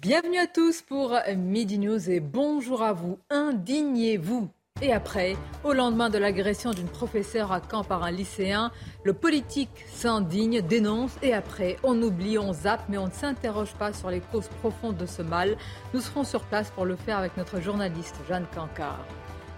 Bienvenue à tous pour Midi News et bonjour à vous. Indignez-vous. Et après, au lendemain de l'agression d'une professeure à Caen par un lycéen, le politique s'indigne, dénonce et après, on oublie, on zappe, mais on ne s'interroge pas sur les causes profondes de ce mal. Nous serons sur place pour le faire avec notre journaliste Jeanne Cancard.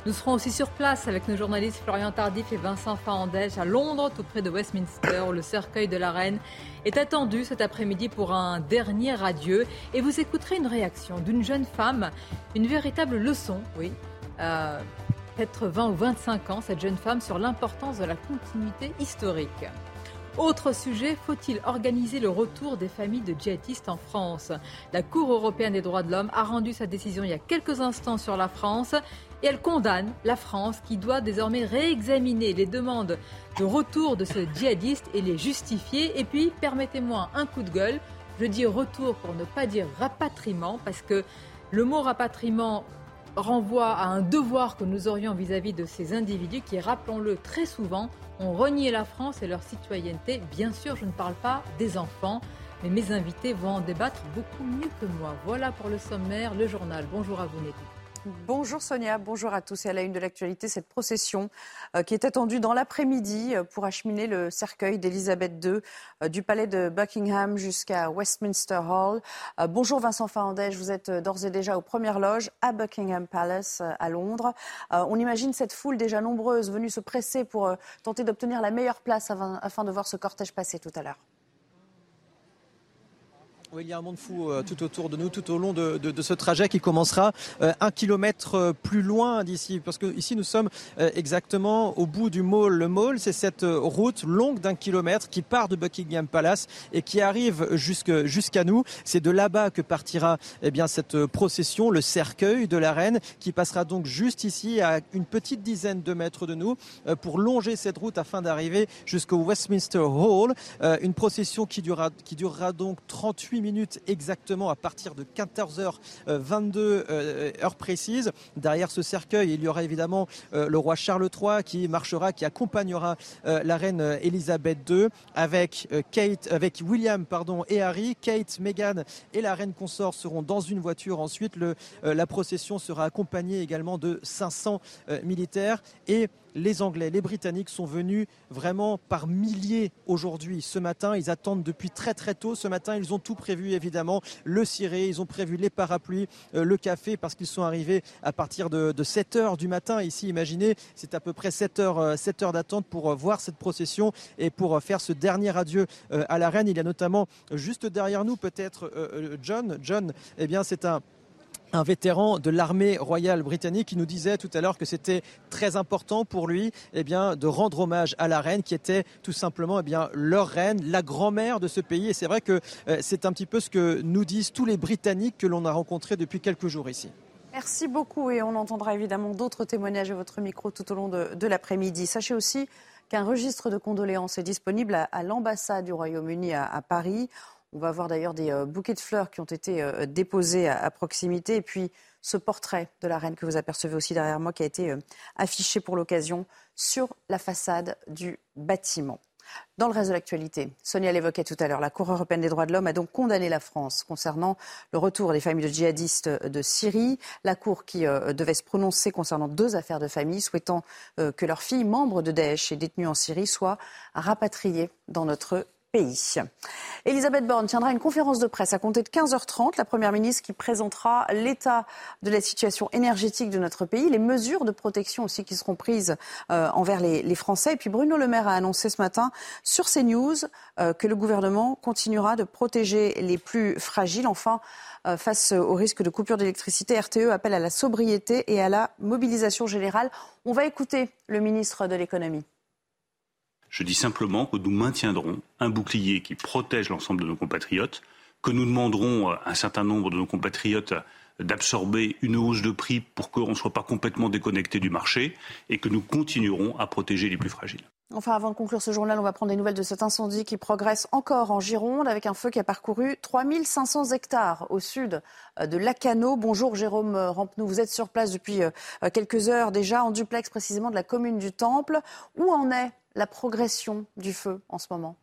Nous serons aussi sur place avec nos journalistes Florian Tardif et Vincent Fahandèche à Londres, tout près de Westminster, où le cercueil de la reine est attendu cet après-midi pour un dernier adieu. Et vous écouterez une réaction d'une jeune femme, une véritable leçon, oui, euh, peut-être 20 ou 25 ans, cette jeune femme, sur l'importance de la continuité historique. Autre sujet, faut-il organiser le retour des familles de djihadistes en France? La Cour européenne des droits de l'homme a rendu sa décision il y a quelques instants sur la France et elle condamne la France qui doit désormais réexaminer les demandes de retour de ce djihadiste et les justifier. Et puis, permettez-moi un coup de gueule, je dis retour pour ne pas dire rapatriement, parce que le mot rapatriement renvoie à un devoir que nous aurions vis-à-vis de ces individus qui, rappelons-le très souvent, ont renié la France et leur citoyenneté. Bien sûr, je ne parle pas des enfants, mais mes invités vont en débattre beaucoup mieux que moi. Voilà pour le sommaire, le journal. Bonjour à vous, Nettie. Bonjour Sonia, bonjour à tous. Et à la une de l'actualité, cette procession euh, qui est attendue dans l'après-midi euh, pour acheminer le cercueil d'Elisabeth II euh, du palais de Buckingham jusqu'à Westminster Hall. bonjour Vincent Farandège, vous êtes d'ores et déjà aux premières loges à Buckingham Palace à Londres. on imagine cette foule déjà nombreuse venue se presser pour tenter d'obtenir la meilleure place afin de voir ce cortège passer tout à l'heure il y a un monde fou euh, tout autour de nous, tout au long de, ce trajet qui commencera euh, un kilomètre euh, plus loin d'ici. Parce que ici, nous sommes exactement au bout du mall. Le mall, c'est cette route longue d'un kilomètre qui part de Buckingham Palace et qui arrive jusqu'à nous. C'est de là-bas que partira eh bien, cette procession, le cercueil de la reine, qui passera donc juste ici, à une petite dizaine de mètres de nous, pour longer cette route afin d'arriver jusqu'au Westminster Hall. Une procession qui durera, qui durera donc 38 minutes exactement à partir de 14h22 euh, heure précise. Derrière ce cercueil, il y aura évidemment euh, le roi Charles III qui marchera, qui accompagnera euh, la reine Elisabeth II avec Kate, avec William pardon et Harry. Kate, Meghan et la reine consort seront dans une voiture. Ensuite, le, la procession sera accompagnée également de 500 militaires et les Anglais, les Britanniques sont venus vraiment par milliers aujourd'hui. Ce matin, ils attendent depuis très très tôt. Ce matin, ils ont tout prévu évidemment. Le ciré, ils ont prévu les parapluies, euh, le café parce qu'ils sont arrivés à partir de, 7 heures du matin. Ici, imaginez, c'est à peu près 7 heures, 7 euh, heures d'attente pour euh, voir cette procession et pour faire ce dernier adieu à la reine. Il y a notamment juste derrière nous peut-être John. John, eh bien, c'est un un vétéran de l'armée royale britannique qui nous disait tout à l'heure que c'était très important pour lui eh de rendre hommage à la reine qui était tout simplement eh leur reine, la grand-mère de ce pays. Et c'est vrai que euh, c'est un petit peu ce que nous disent tous les Britanniques que l'on a rencontrés depuis quelques jours ici. Merci beaucoup et on entendra évidemment d'autres témoignages à votre micro tout au long de, l'après-midi. Sachez aussi qu'un registre de condoléances est disponible à, l'ambassade du Royaume-Uni à Paris. On va voir d'ailleurs des euh, bouquets de fleurs qui ont été euh, déposés à, proximité. Et puis ce portrait de la reine que vous apercevez aussi derrière moi qui a été euh, affiché pour l'occasion sur la façade du bâtiment. Dans le reste de l'actualité, Sonia l'évoquait tout à l'heure, la Cour européenne des droits de l'homme a donc condamné la France concernant le retour des familles de djihadistes de Syrie. La Cour qui devait se prononcer concernant deux affaires de famille, souhaitant que leur fille, membre de Daesh et détenue en Syrie, soit rapatriée dans notre pays. Elisabeth Borne tiendra une conférence de presse à compter de 15h30. La Première ministre qui présentera l'état de la situation énergétique de notre pays, les mesures de protection aussi qui seront prises euh, envers les, Français. Et puis Bruno Le Maire a annoncé ce matin sur CNews euh, que le gouvernement continuera de protéger les plus fragiles. Enfin, euh, face au risque de coupure d'électricité, RTE appelle à la sobriété et à la mobilisation générale. On va écouter le ministre de l'économie. Je dis simplement que nous maintiendrons un bouclier qui protège l'ensemble de nos compatriotes, que nous demanderons à un certain nombre de nos compatriotes d'absorber une hausse de prix pour qu'on ne soit pas complètement déconnecté du marché et que nous continuerons à protéger les plus fragiles. Enfin, avant de conclure ce journal, on va prendre des nouvelles de cet incendie qui progresse encore en Gironde avec un feu qui a parcouru 3500 hectares au sud de Lacano. Bonjour Jérôme Rampenou, vous êtes sur place depuis euh, quelques heures déjà en duplex précisément de la commune du Temple. Où en est la progression du feu en ce moment?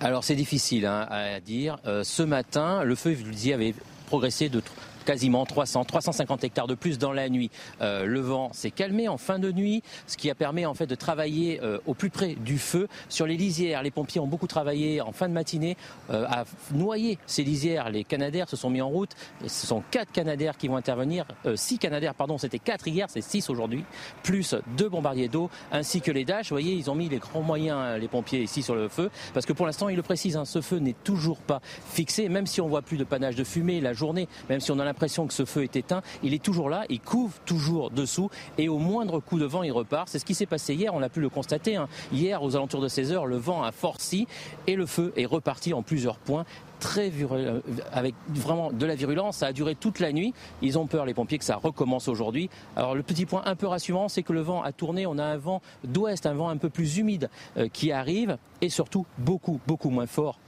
Alors c'est difficile hein, à dire. Euh, ce matin, le feu, vous le dis, avait progressé de quasiment 300, 350 hectares de plus dans la nuit. Euh, le vent s'est calmé en fin de nuit, ce qui a permis en fait de travailler euh, au plus près du feu sur les lisières. Les pompiers ont beaucoup travaillé en fin de matinée euh, à noyer ces lisières. Les canadaires se sont mis en route. Ce sont quatre canadaires qui vont intervenir, six canadaires pardon, c'était quatre hier, c'est six aujourd'hui, plus deux bombardiers d'eau ainsi que les Dash. Vous voyez, ils ont mis les grands moyens les pompiers ici sur le feu parce que pour l'instant, ils le précisent, hein, ce feu n'est toujours pas fixé, même si on voit plus de panache de fumée la journée, même si on a l'impression que ce feu est éteint, il est toujours là, il couvre toujours dessous et au moindre coup de vent, il repart. C'est ce qui s'est passé hier, on a pu le constater. Hein. Hier, aux alentours de 16 heures, le vent a forci et le feu est reparti en plusieurs points très euh, avec vraiment de la virulence. Ça a duré toute la nuit. Ils ont peur, les pompiers, que ça recommence aujourd'hui. Alors le petit point un peu rassurant, c'est que le vent a tourné. On a un vent d'ouest, un vent un peu plus humide euh, qui arrive et surtout beaucoup, beaucoup moins fort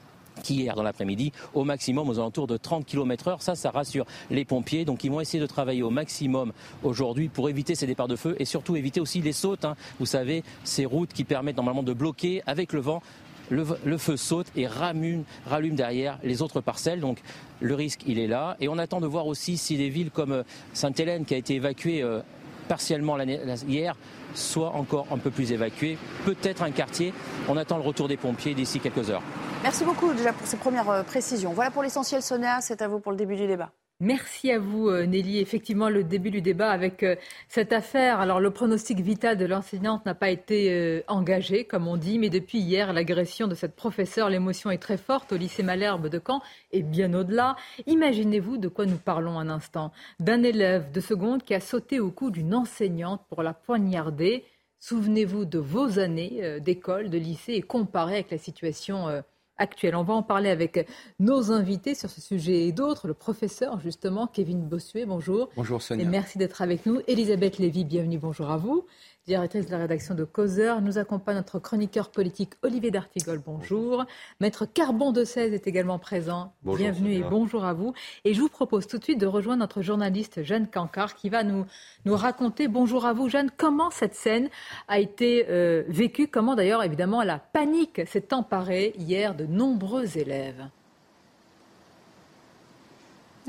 qu'hier dans l'après-midi, au maximum aux alentours de 30 km heure. Ça, ça rassure les pompiers. Donc ils vont essayer de travailler au maximum aujourd'hui pour éviter ces départs de feu et surtout éviter aussi les sautes. Hein. Vous savez, ces routes qui permettent normalement de bloquer avec le vent. Le, feu saute et rallume, derrière les autres parcelles. Donc le risque, il est là. Et on attend de voir aussi si des villes comme euh, Sainte-Hélène, qui a été évacuée euh, partiellement hier, soit encore un peu plus évacuée. Peut-être un quartier. On attend le retour des pompiers d'ici quelques heures. Merci beaucoup déjà pour ces premières euh, précisions. Voilà pour l'essentiel, Sonia. C'est à vous pour le début du débat. Merci à vous, euh, Nelly. Effectivement, le début du débat avec euh, cette affaire. Alors, le pronostic vital de l'enseignante n'a pas été engagé, comme on dit, mais depuis hier, l'agression de cette professeure, l'émotion est très forte au lycée Malherbe de Caen et bien au-delà. Imaginez-vous de quoi nous parlons un instant. D'un élève de seconde qui a sauté au cou d'une enseignante pour la poignarder. Souvenez-vous de vos années d'école, de lycée et comparez avec la situation actuelle. On va en parler avec nos invités sur ce sujet et d'autres. Le professeur, justement, Kevin Bossuet, bonjour. Bonjour Sonia. Et merci d'être avec nous. Elisabeth Lévy, bienvenue, bonjour à vous directrice de la rédaction de Causeur. Nous accompagne notre chroniqueur politique Olivier D'Artigol. Bonjour. Maître Carbon de 16 est également présent. Bienvenue et bonjour à vous. Et je vous propose tout de suite de rejoindre notre journaliste Jeanne Cancard qui va nous, nous raconter, bonjour à vous Jeanne, comment cette scène a été euh, vécue, comment d'ailleurs évidemment la panique s'est emparée hier de nombreux élèves.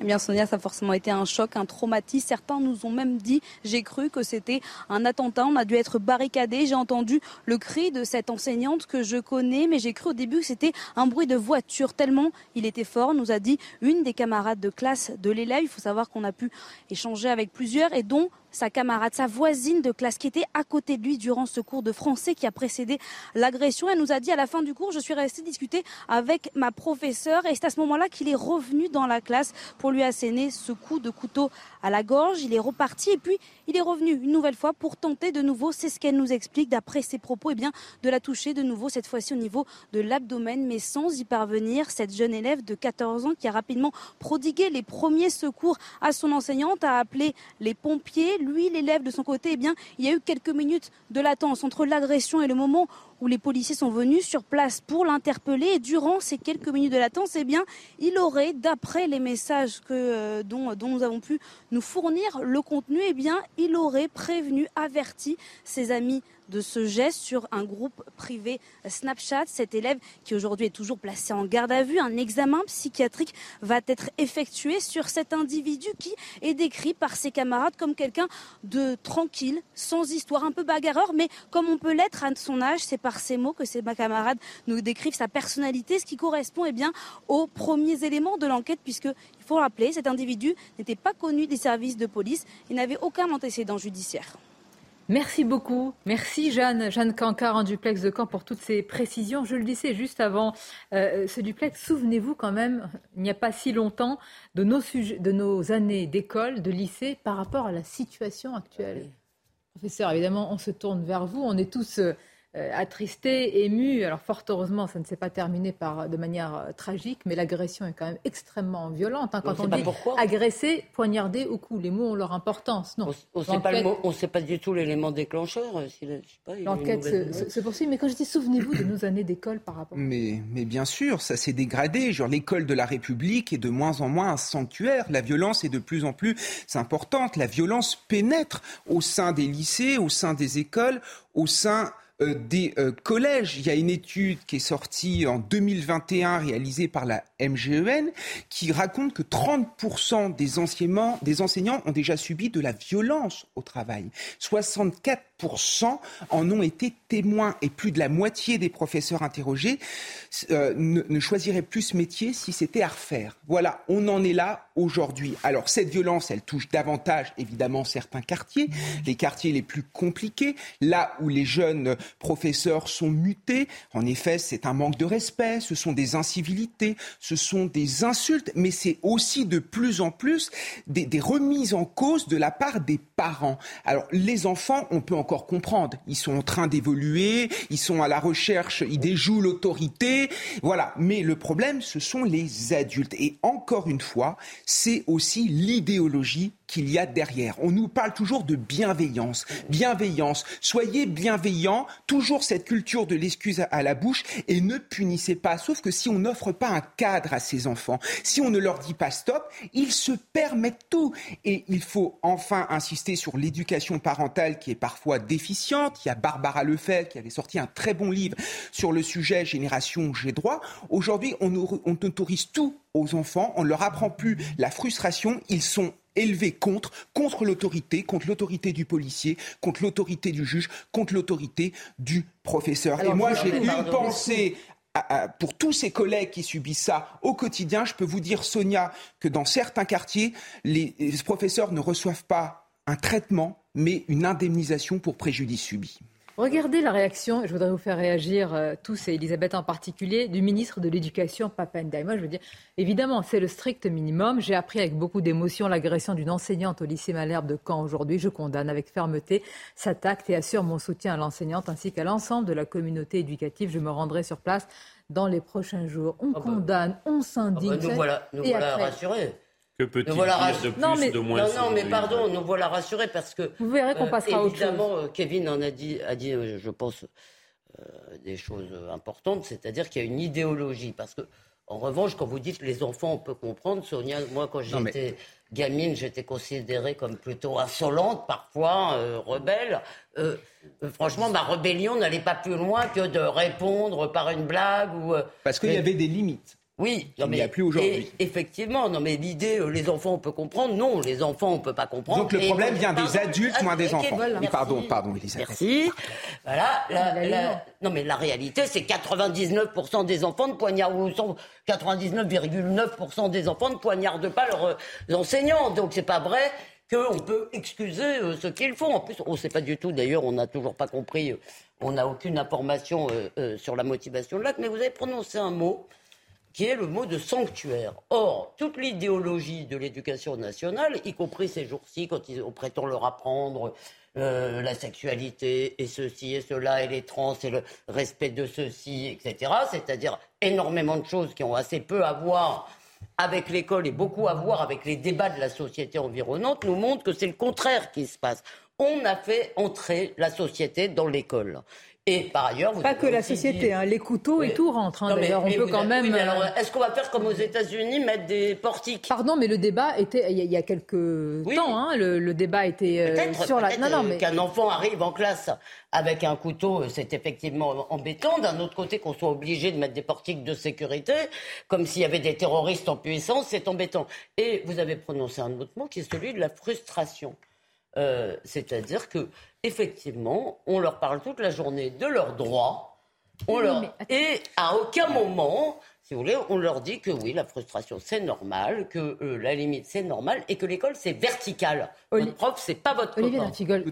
Eh bien, Sonia, ça a forcément été un choc, un traumatisme. Certains nous ont même dit, j'ai cru que c'était un attentat. On a dû être barricadé. J'ai entendu le cri de cette enseignante que je connais, mais j'ai cru au début que c'était un bruit de voiture tellement il était fort. Nous a dit une des camarades de classe de l'élève. Il faut savoir qu'on a pu échanger avec plusieurs et dont sa camarade, sa voisine de classe qui était à côté de lui durant ce cours de français qui a précédé l'agression. Elle nous a dit à la fin du cours, je suis restée discuter avec ma professeure et c'est à ce moment-là qu'il est revenu dans la classe pour lui asséner ce coup de couteau à la gorge. Il est reparti et puis il est revenu une nouvelle fois pour tenter de nouveau, c'est ce qu'elle nous explique d'après ses propos, eh bien de la toucher de nouveau, cette fois-ci au niveau de l'abdomen, mais sans y parvenir. Cette jeune élève de 14 ans qui a rapidement prodigué les premiers secours à son enseignante a appelé les pompiers. Lui, l'élève de son côté, eh bien, il y a eu quelques minutes de latence entre l'agression et le moment où les policiers sont venus sur place pour l'interpeller. Et durant ces quelques minutes de latence, eh bien, il aurait, d'après les messages que, euh, dont, nous avons pu nous fournir le contenu, eh bien, il aurait prévenu, averti ses amis de ce geste sur un groupe privé Snapchat. Cet élève qui aujourd'hui est toujours placé en garde à vue, un examen psychiatrique va être effectué sur cet individu qui est décrit par ses camarades comme quelqu'un de tranquille, sans histoire, un peu bagarreur, mais comme on peut l'être à son âge, c'est par ces mots que ses camarades nous décrivent sa personnalité, ce qui correspond eh bien, aux premiers éléments de l'enquête, puisque il faut rappeler, cet individu n'était pas connu des services de police et n'avait aucun antécédent judiciaire. Merci beaucoup. Merci Jeanne, Jeanne Cancard en duplex de Caen pour toutes ces précisions. Je le disais juste avant euh, ce duplex, souvenez-vous quand même, il n'y a pas si longtemps, de nos, de nos années d'école, de lycée par rapport à la situation actuelle. Professeur, évidemment, on se tourne vers vous. On est tous euh, attristé, ému. Alors fort heureusement, ça ne s'est pas terminé par, de manière euh, tragique, mais l'agression est quand même extrêmement violente. Hein, quand on, dit agresser, poignarder au cou, les mots ont leur importance. Non. On ne sait pas du tout l'élément déclencheur. Euh, L'enquête se, poursuit, mais quand je dis souvenez-vous de nos années d'école par rapport. Mais, mais bien sûr, ça s'est dégradé. Genre l'école de la République est de moins en moins un sanctuaire. La violence est de plus en plus importante. La violence pénètre au sein des lycées, au sein des écoles, au sein euh, des euh, collèges. Il y a une étude qui est sortie en 2021 réalisée par la MGEN qui raconte que 30% des enseignants, des enseignants ont déjà subi de la violence au travail. 64% en ont été témoins et plus de la moitié des professeurs interrogés euh, ne, choisiraient plus ce métier si c'était à refaire. Voilà, on en est là aujourd'hui. Alors cette violence, elle touche davantage évidemment certains quartiers, les quartiers les plus compliqués, là où les jeunes professeurs sont mutés. En effet, c'est un manque de respect, ce sont des incivilités, ce sont des insultes, mais c'est aussi de plus en plus des, remises en cause de la part des parents. Alors les enfants, on peut encore comprendre, ils sont en train d'évoluer, ils sont à la recherche, ils déjouent l'autorité, voilà. Mais le problème, ce sont les adultes. Et encore une fois, c'est aussi l'idéologie qu'il y a derrière. On nous parle toujours de bienveillance. Bienveillance. Soyez bienveillants. Toujours cette culture de l'excuse à la bouche et ne punissez pas. Sauf que si on n'offre pas un cadre à ces enfants, si on ne leur dit pas stop, ils se permettent tout. Et il faut enfin insister sur l'éducation parentale qui est parfois déficiente. Il y a Barbara Lefebvre qui avait sorti un très bon livre sur le sujet Génération J'ai droit. Aujourd'hui, on, on autorise tout aux enfants, on ne leur apprend plus la frustration, ils sont élevés contre, contre l'autorité, contre l'autorité du policier, contre l'autorité du juge, contre l'autorité du professeur. Et moi, j'ai une pensée pour tous ces collègues qui subissent ça au quotidien. Je peux vous dire, Sonia, que dans certains quartiers, les professeurs ne reçoivent pas un traitement, mais une indemnisation pour préjudice subi. Regardez la réaction, je voudrais vous faire réagir euh, tous, et Elisabeth en particulier, du ministre de l'Éducation, Papendaï. Moi, je veux dire, évidemment, c'est le strict minimum. J'ai appris avec beaucoup d'émotion l'agression d'une enseignante au lycée Malherbe de Caen aujourd'hui. Je condamne avec fermeté cet acte et assure mon soutien à l'enseignante ainsi qu'à l'ensemble de la communauté éducative. Je me rendrai sur place dans les prochains jours. On ah bah. condamne, on s'indigne. Ah bah, nous voilà, nous voilà rassurés. Que peut-il dire de plus, non, mais, de moins Non, non, mais pardon, nous voilà rassurés parce que. Vous verrez qu'on euh, passera Évidemment, euh, Kevin en a dit, a dit euh, je pense, des choses importantes, c'est-à-dire qu'il y a une idéologie. Parce que, en revanche, quand vous dites les enfants, on peut comprendre, Sonia, moi, quand j'étais gamine, j'étais considérée comme plutôt insolente, parfois rebelle. franchement, ma rébellion n'allait pas plus loin que de répondre par une blague ou. Parce qu'il y avait des limites. Oui, il n'y a plus aujourd'hui. Effectivement, non, mais l'idée, euh, les enfants, on peut comprendre. Non, les enfants, on peut pas comprendre. Donc le problème vient des adultes, moins des enfants. Pardon, pardon, Elisabeth. Merci. Voilà. non, mais la réalité, c'est 99% des enfants de poignardent, ou 99,9% des enfants ne poignardent pas leurs euh, enseignants. Donc c'est pas vrai qu'on peut excuser euh, ce qu'ils font. En plus, on ne sait pas du tout, d'ailleurs, on n'a toujours pas compris, on n'a aucune information sur la motivation de l'acte, mais vous avez prononcé un mot qui est le mot de sanctuaire. Or, toute l'idéologie de l'éducation nationale, y compris ces jours-ci, quand on prétend leur apprendre euh, la sexualité et ceci et cela et les trans et le respect de ceci, etc., c'est-à-dire énormément de choses qui ont assez peu à voir avec l'école et beaucoup à voir avec les débats de la société environnante, nous montrent que c'est le contraire qui se passe. On a fait entrer la société dans l'école. Et par ailleurs, vous pas que la société, hein, les couteaux et tout rentrent. Hein, d'ailleurs, on peut quand même. alors, est-ce qu'on va faire comme aux États-Unis, mettre des portiques? Pardon, mais le débat était il y a, quelques temps. Hein, le, débat était euh, sur la. Non, non, mais qu'un enfant arrive en classe avec un couteau, c'est effectivement embêtant. D'un autre côté, qu'on soit obligé de mettre des portiques de sécurité, comme s'il y avait des terroristes en puissance, c'est embêtant. Et vous avez prononcé un autre mot qui est celui de la frustration. Euh, c'est-à-dire que effectivement, on leur parle toute la journée de leurs droits, et à aucun moment, si vous voulez, on leur dit que oui, la frustration c'est normal, que euh, la limite c'est normal, et que l'école c'est vertical. Oli... Votre prof c'est pas votre Olivier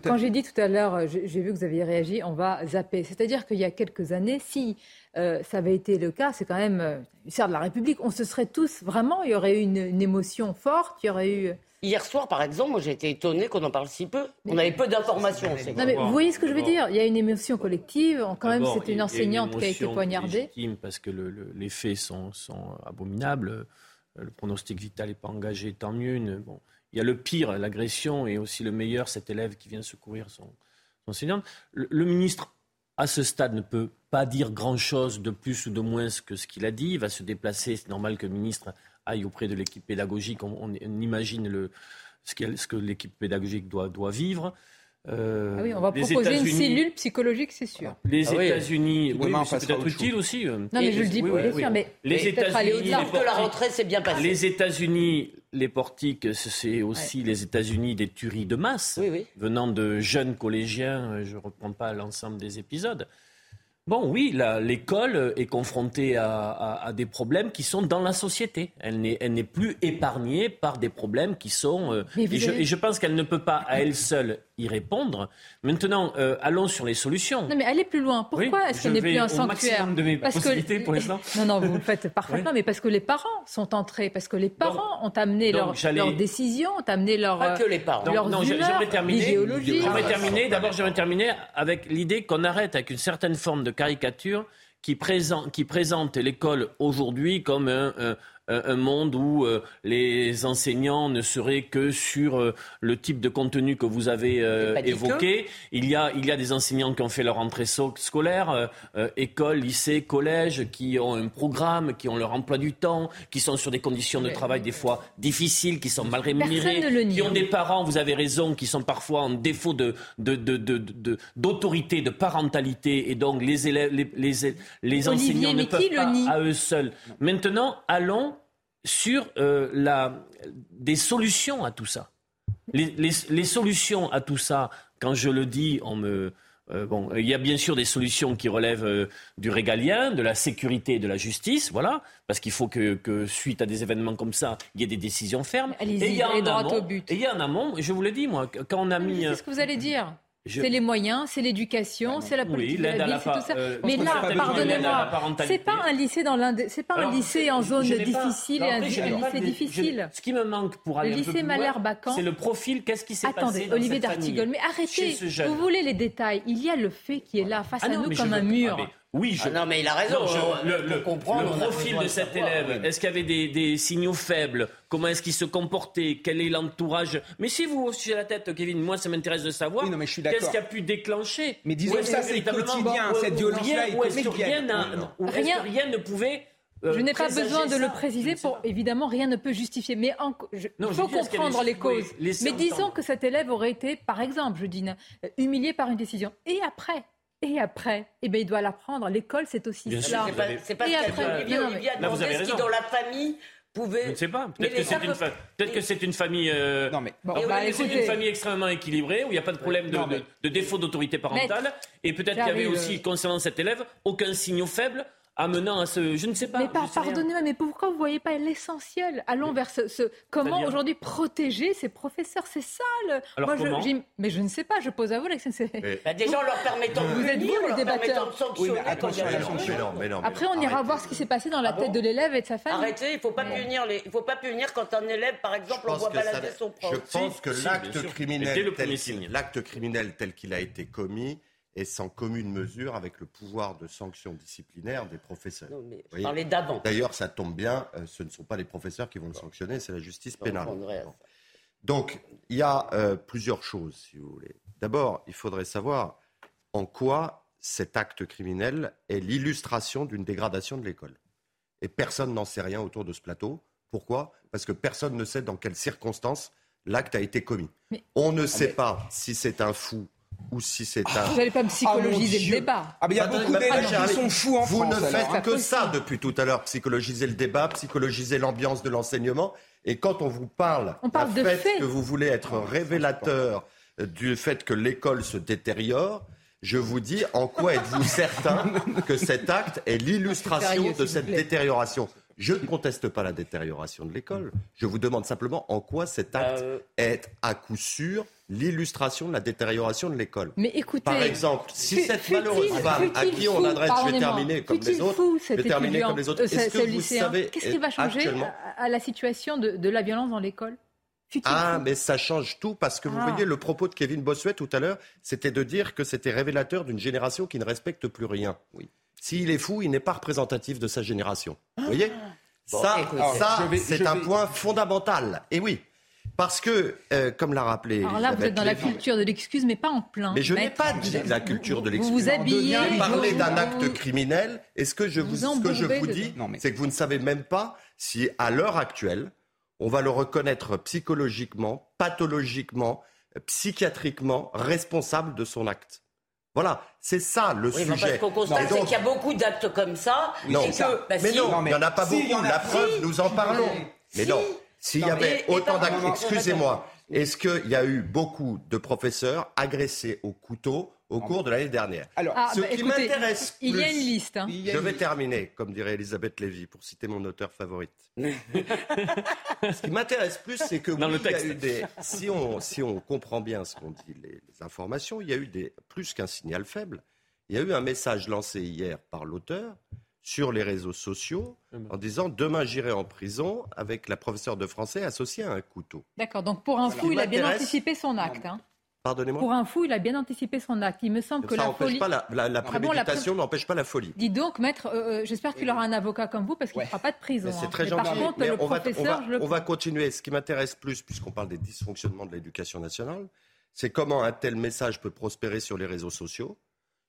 quand j'ai dit tout à l'heure, euh, j'ai vu que vous aviez réagi, on va zapper. C'est-à-dire qu'il y a quelques années, si ça avait été le cas, c'est quand même euh, de la République, on se serait tous vraiment, il y aurait eu une, une émotion forte, il y aurait eu Hier soir, par exemple, moi j'ai été étonné qu'on en parle si peu. On avait peu d'informations. Non, mais vous voyez ce que je veux dire Il y a une émotion collective. Quand même, c'était une enseignante qui a été poignardée. légitime Parce que le- le- les faits sont, sont abominables. Euh, Le pronostic vital n'est pas engagé, tant mieux. Une- bon, il y a le pire, l'agression, et aussi le meilleur, cet élève qui vient secourir son, son enseignante. Le, le ministre, à ce stade, ne peut pas dire grand-chose de plus ou de moins que ce qu'il a dit. Il va se déplacer. C'est normal que le ministre aille auprès de l'équipe pédagogique. On, on- on imagine le, ce, que l'équipe pédagogique doit, doit vivre. Euh, Ah oui, on va proposer une cellule psychologique, c'est sûr. les Ah oui. États-unis, oui, Demain, mais on c'est peut-être utile aussi. euh. Non, mais je le dis, oui, bien sûr, mais Les États-Unis, les Sauf que la portiques- rentrée s'est bien passée. Les États-Unis, les portiques, c'est aussi les États-Unis des tueries de masse, Oui, oui. venant de jeunes collégiens. Je ne reprends pas l'ensemble des épisodes. Bon, oui, l'école est confrontée à, à- à des problèmes qui sont dans la société. Elle n'est, plus épargnée par des problèmes qui sont. euh, je, et je pense qu'elle ne peut pas à elle seule y répondre. Maintenant, euh, allons sur les solutions. Non, mais allez plus loin. Pourquoi Oui, est-ce qu'elle n'est plus un sanctuaire de mes possibilités pour l'instant. Non, non, vous le faites parfaitement, mais parce que les parents sont entrés, parce que les parents ont amené leurs leurs décisions, ont amené leur, Pas que les parents. Donc, leurs non, j'aimerais terminer. J'aimerais terminer. D'abord, j'aimerais terminer avec l'idée qu'on arrête avec une certaine forme de caricature qui présente, qui présente l'école aujourd'hui comme un, un- un- un monde où euh, les enseignants ne seraient que sur euh, le type de contenu que vous avez euh, évoqué. Il y, a, il y a des enseignants qui ont fait leur entrée scolaire, euh, euh, école, lycée, collège, qui ont un programme, qui ont leur emploi du temps, qui sont sur des conditions de travail des fois difficiles, qui sont mal rémunérés, qui ont hein. des parents, vous avez raison, qui sont parfois en défaut de, de, de, de- de- d'autorité, de parentalité, et donc les élèves, les, les, les Olivier, enseignants ne peuvent le pas nie? à eux seuls. Maintenant, allons sur euh, la, des solutions à tout ça. Les, les- les solutions à tout ça, quand je le dis, on me euh, bon, il y a bien sûr des solutions qui relèvent euh, du régalien, de la sécurité et de la justice, voilà, parce qu'il faut que, que, suite à des événements comme ça, il y ait des décisions fermes. Allez-y, et il y a allez en droit amont, au but. Et il y a en amont, je vous l'ai dit, moi, quand on a mis. C'est ce que vous allez dire. Je- C'est les moyens, c'est l'éducation, c'est la Oui, politique de la ville, c'est tout ça. euh, Mais là, pardonnez-moi, c'est pas un lycée dans l'Inde, c'est pas un lycée en zone difficile et un, lycée difficile. je- ce qui me manque pour aller Le un lycée plus loin, Malherbe-Bacan. c'est le profil. Qu'est-ce qui s'est passé Attendez, Olivier d'Artigol, mais arrêtez. Vous voulez les détails. Il y a le fait qui est là, face Ah à non, nous je comme un mur. ah, oui, je, Ah non, mais il a raison. Non, je- le, le- comprendre, le profil de cet savoir. élève, est-ce qu'il y avait des, des signaux faibles? Comment est-ce qu'il se comportait? Quel est l'entourage? Mais si vous honchez la tête, Kevin, moi ça m'intéresse de savoir Oui, non, mais je suis qu'est-ce qui a pu déclencher Mais disons est-ce ça, que c'est quotidien, ou- cette violence-là rien- est ou est-ce que quotidienne. rien que ne pouvait euh, Je n'ai pas besoin de le préciser pour évidemment rien ne peut justifier. Mais en- je- Non, il je faut comprendre les causes. oui, Mais disons que cet élève aurait été, par exemple, je dis, euh, humilié par une décision. Et après, et après, eh ben il doit l'apprendre. L'école, c'est aussi Bien sûr, cela. C'est pas, c'est pas Et ce qu'a dit après- a Là, vous demandé avez ce qui, dans la famille, pouvait. Je ne sais pas. Mais Peut-être que c'est une, peut- fa- peut-être que c'est une famille. euh, Non, mais Bon, Alors, bah, peut-être que c'est écoutez. une famille extrêmement équilibrée où il n'y a pas de problème de, Non, mais- de- de défaut d'autorité parentale. Et peut-être qu'il y avait aussi, concernant cet élève, aucun signal faible amenant à ce. Je ne sais pas. Mais par- pardonnez-moi, mais pourquoi vous ne voyez pas l'essentiel Allons vers ce, ce- comment aujourd'hui protéger ces professeurs. C'est ça le. Alors je- comment mais je ne sais pas. Je pose à vous. Alexandre, c'est- Bah, déjà en leur permettant de Vous êtes vous, de sanctionner Oui, la Après, on ira arrêtez. voir ce qui s'est passé dans la Ah tête de l'élève et de sa famille. Arrêtez, il faut pas punir les, faut pas punir quand un élève, par exemple, on voit balader son prof. Je pense que le l'acte criminel tel qu'il a été commis est sans commune mesure avec le pouvoir de sanction disciplinaire des professeurs. Non, mais je parlais d'avant. D'ailleurs, ça tombe bien, euh, ce ne sont pas les professeurs qui vont le sanctionner, c'est la justice pénale. Donc, il y a euh, plusieurs choses, si vous voulez. D'abord, il faudrait savoir en quoi cet acte criminel est l'illustration d'une dégradation de l'école. Et personne n'en sait rien autour de ce plateau. Pourquoi? Parce que personne ne sait dans quelles circonstances l'acte a été commis. Mais- On ne sait pas si c'est un fou ou si c'est un... Vous n'allez pas me psychologiser Ah, mon le débat. Ah, mais il y a beaucoup Charlie, sont fous en Vous France. ne faites que ça depuis tout à l'heure, psychologiser le débat, psychologiser l'ambiance de l'enseignement. Et quand on vous parle, On parle de fait faits. que vous voulez être un révélateur du fait que l'école se détériore, je vous dis en quoi êtes-vous certain que cet acte est l'illustration de cette détérioration? Je ne conteste pas la détérioration de l'école. Je vous demande simplement en quoi cet acte Euh, est à coup sûr l'illustration de la détérioration de l'école. Mais écoutez. Par exemple, si cette malheureuse femme à qui on adresse, je vais terminer comme les autres, fou, je cet vais terminer étudiant, comme les autres. euh, ce- Est-ce que vous lycéen savez Qu'est-ce qui va changer à, à la situation de, de la violence dans l'école? Ah, mais ça change tout parce que vous Ah. voyez, le propos de Kevin Bossuet tout à l'heure, c'était de dire que c'était révélateur d'une génération qui ne respecte plus rien. Oui. S'il est fou, il n'est pas représentatif de sa génération. Vous voyez Bon, Ça, c'est un vais- point fondamental. Et oui, parce que, euh, comme l'a rappelé Alors là, vous êtes dans la culture de l'excuse, mais pas en plein. Mais je n'ai pas dit la culture de l'excuse. Vous vous habillez. Vous- d'un vous- acte criminel. Et ce que je vous vous, ce que je vous dis, mais- c'est que vous ne savez même pas si, à l'heure actuelle, on va le reconnaître psychologiquement, pathologiquement, psychiatriquement responsable de son acte. Voilà, c'est ça le Oui, sujet. parce qu'on constate c'est qu'il y a beaucoup d'actes comme ça. non, et que, bah, mais si. non, Non, mais il n'y en a pas si, beaucoup. a- La preuve, si. nous en parlons. Mais Si. non, s'il y Non, avait et autant d'actes, non, non, excusez-moi, est-ce qu'il y a eu beaucoup de professeurs agressés au couteau au cours de l'année dernière Alors, Ah, Ce bah, qui m'intéresse il y a une liste. hein. Je vais terminer, comme dirait Elisabeth Lévy, pour citer mon auteur favorite. ce qui m'intéresse plus, c'est que Dans oui, le il y a texte. eu des, si, on, si on comprend bien ce qu'ont dit les, les informations, il y a eu des, plus qu'un signal faible. Il y a eu un message lancé hier par l'auteur sur les réseaux sociaux en disant demain j'irai en prison avec la professeure de français associée à un couteau. D'accord, donc pour un Ce fou, qui il a bien anticipé son acte. hein. Pardonnez-moi. Pour un fou, il a bien anticipé son acte. Il me semble que Ça la n'empêche folie. pas la, la, la Ah bon, la préméditation n'empêche pas la folie. Dis donc, maître, euh, euh, j'espère qu'il aura un avocat comme vous parce qu'il ne Ouais. fera pas de prison. C'est hein. très Mais gentil. Par contre, mais le on, va, on, professeur, va, je le on va continuer. Ce qui m'intéresse plus, puisqu'on parle des dysfonctionnements de l'éducation nationale, c'est comment un tel message peut prospérer sur les réseaux sociaux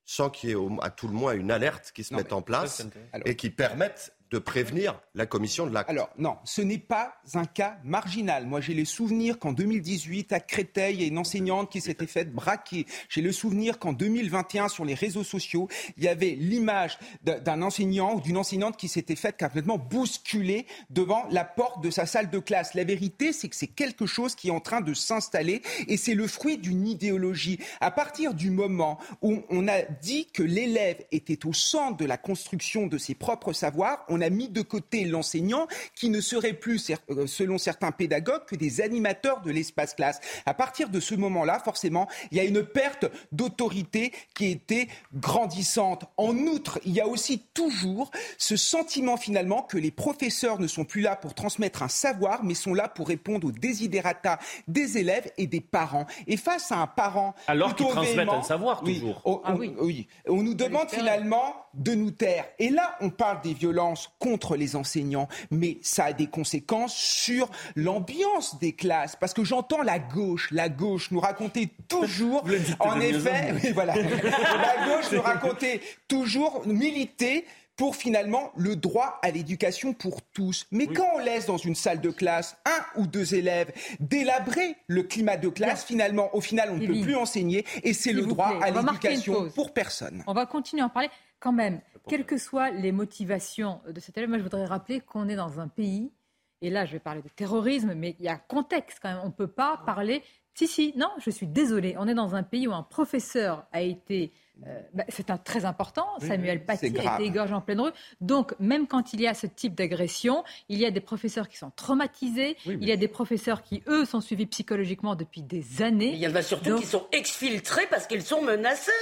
sans qu'il y ait au- à tout le moins une alerte qui se Non, mette en place et qui permette de prévenir la commission de l'acte. Alors, non, ce n'est pas un cas marginal. Moi, j'ai les souvenirs qu'en 2018, à Créteil, il y a une enseignante qui s'était faite braquer. J'ai le souvenir qu'en 2021, sur les réseaux sociaux, il y avait l'image d'un- d'un enseignant ou d'une enseignante qui s'était faite complètement bousculer devant la porte de sa salle de classe. La vérité, c'est que c'est quelque chose qui est en train de s'installer et c'est le fruit d'une idéologie. À partir du moment où on a dit que l'élève était au centre de la construction de ses propres savoirs, on a mis de côté l'enseignant qui ne serait plus, euh, selon certains pédagogues, que des animateurs de l'espace classe. À partir de ce moment-là, forcément, il y a une perte d'autorité qui était grandissante. En outre, il y a aussi toujours ce sentiment finalement que les professeurs ne sont plus là pour transmettre un savoir, mais sont là pour répondre aux desiderata des élèves et des parents. Et face à un parent Alors qu'ils transmettent un savoir, Oui, toujours. on- Ah on- oui. oui. On nous demande finalement de nous taire. Et là, on parle des violences contre les enseignants, mais ça a des conséquences sur l'ambiance des classes. Parce que j'entends la gauche, la gauche nous raconter toujours, en effet, oui, voilà, la gauche nous raconter toujours, militer pour finalement le droit à l'éducation pour tous. Mais quand on laisse dans une salle de classe un ou deux élèves délabrer le climat de classe, finalement, au final, on ne peut plus enseigner et c'est le droit plaît, à on va marquer une l'éducation pause. pour personne. On va continuer à en parler. Quand même, quelles que soient les motivations de cet élève, moi je voudrais rappeler qu'on est dans un pays, et là je vais parler de terrorisme, mais il y a contexte quand même. On ne peut pas parler. Si, si, non, je suis désolée. On est dans un pays où un professeur a été. Euh, bah, c'est un, très important. Samuel Paty a été égorgé en pleine rue. Donc, même quand il y a ce type d'agression, il y a des professeurs qui sont traumatisés. Il y a des professeurs qui, eux, sont suivis psychologiquement depuis des années. Il y en a surtout Donc- qui sont exfiltrés parce qu'ils sont menacés,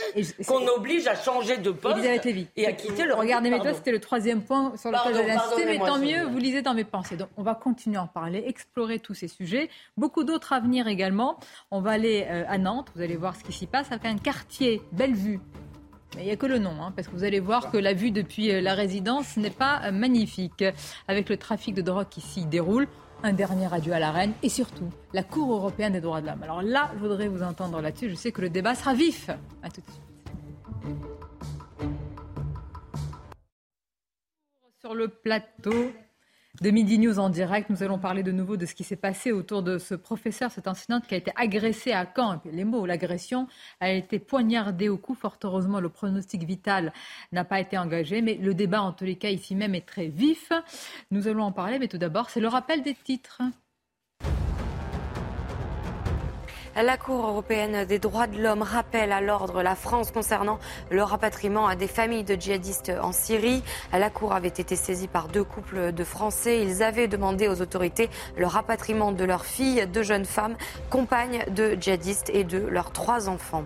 qu'on oblige à changer de poste Lévy. et à quitter leur Regardez mes c'était le troisième point sur lequel j'allais insister, mais tant mieux, vous lisez dans mes pensées. Donc, on va continuer à en parler, explorer tous ces sujets. Beaucoup d'autres à venir également. On va aller euh, à Nantes, vous allez voir ce qui s'y passe, avec un quartier, belle vue. Mais il n'y a que le nom, hein, parce que vous allez voir que la vue depuis euh, la résidence n'est pas euh, magnifique. Avec le trafic de drogue qui s'y déroule, un dernier adieu à la reine et surtout la Cour européenne des droits de l'homme. Alors là, je voudrais vous entendre là-dessus. Je sais que le débat sera vif. À tout de suite. Sur le plateau de Midi News en direct, nous allons parler de nouveau de ce qui s'est passé autour de ce professeur, cette enseignante qui a été agressée à Caen. Les mots, l'agression a été poignardée au cou. Fort heureusement, le pronostic vital n'a pas été engagé, mais le débat, en tous les cas, ici même, est très vif. Nous allons en parler, mais tout d'abord, c'est le rappel des titres. La Cour européenne des droits de l'homme rappelle à l'ordre la France concernant le rapatriement à des familles de djihadistes en Syrie. La Cour avait été saisie par deux couples de Français. Ils avaient demandé aux autorités le rapatriement de leurs filles, deux jeunes femmes, compagnes de djihadistes et de leurs trois enfants.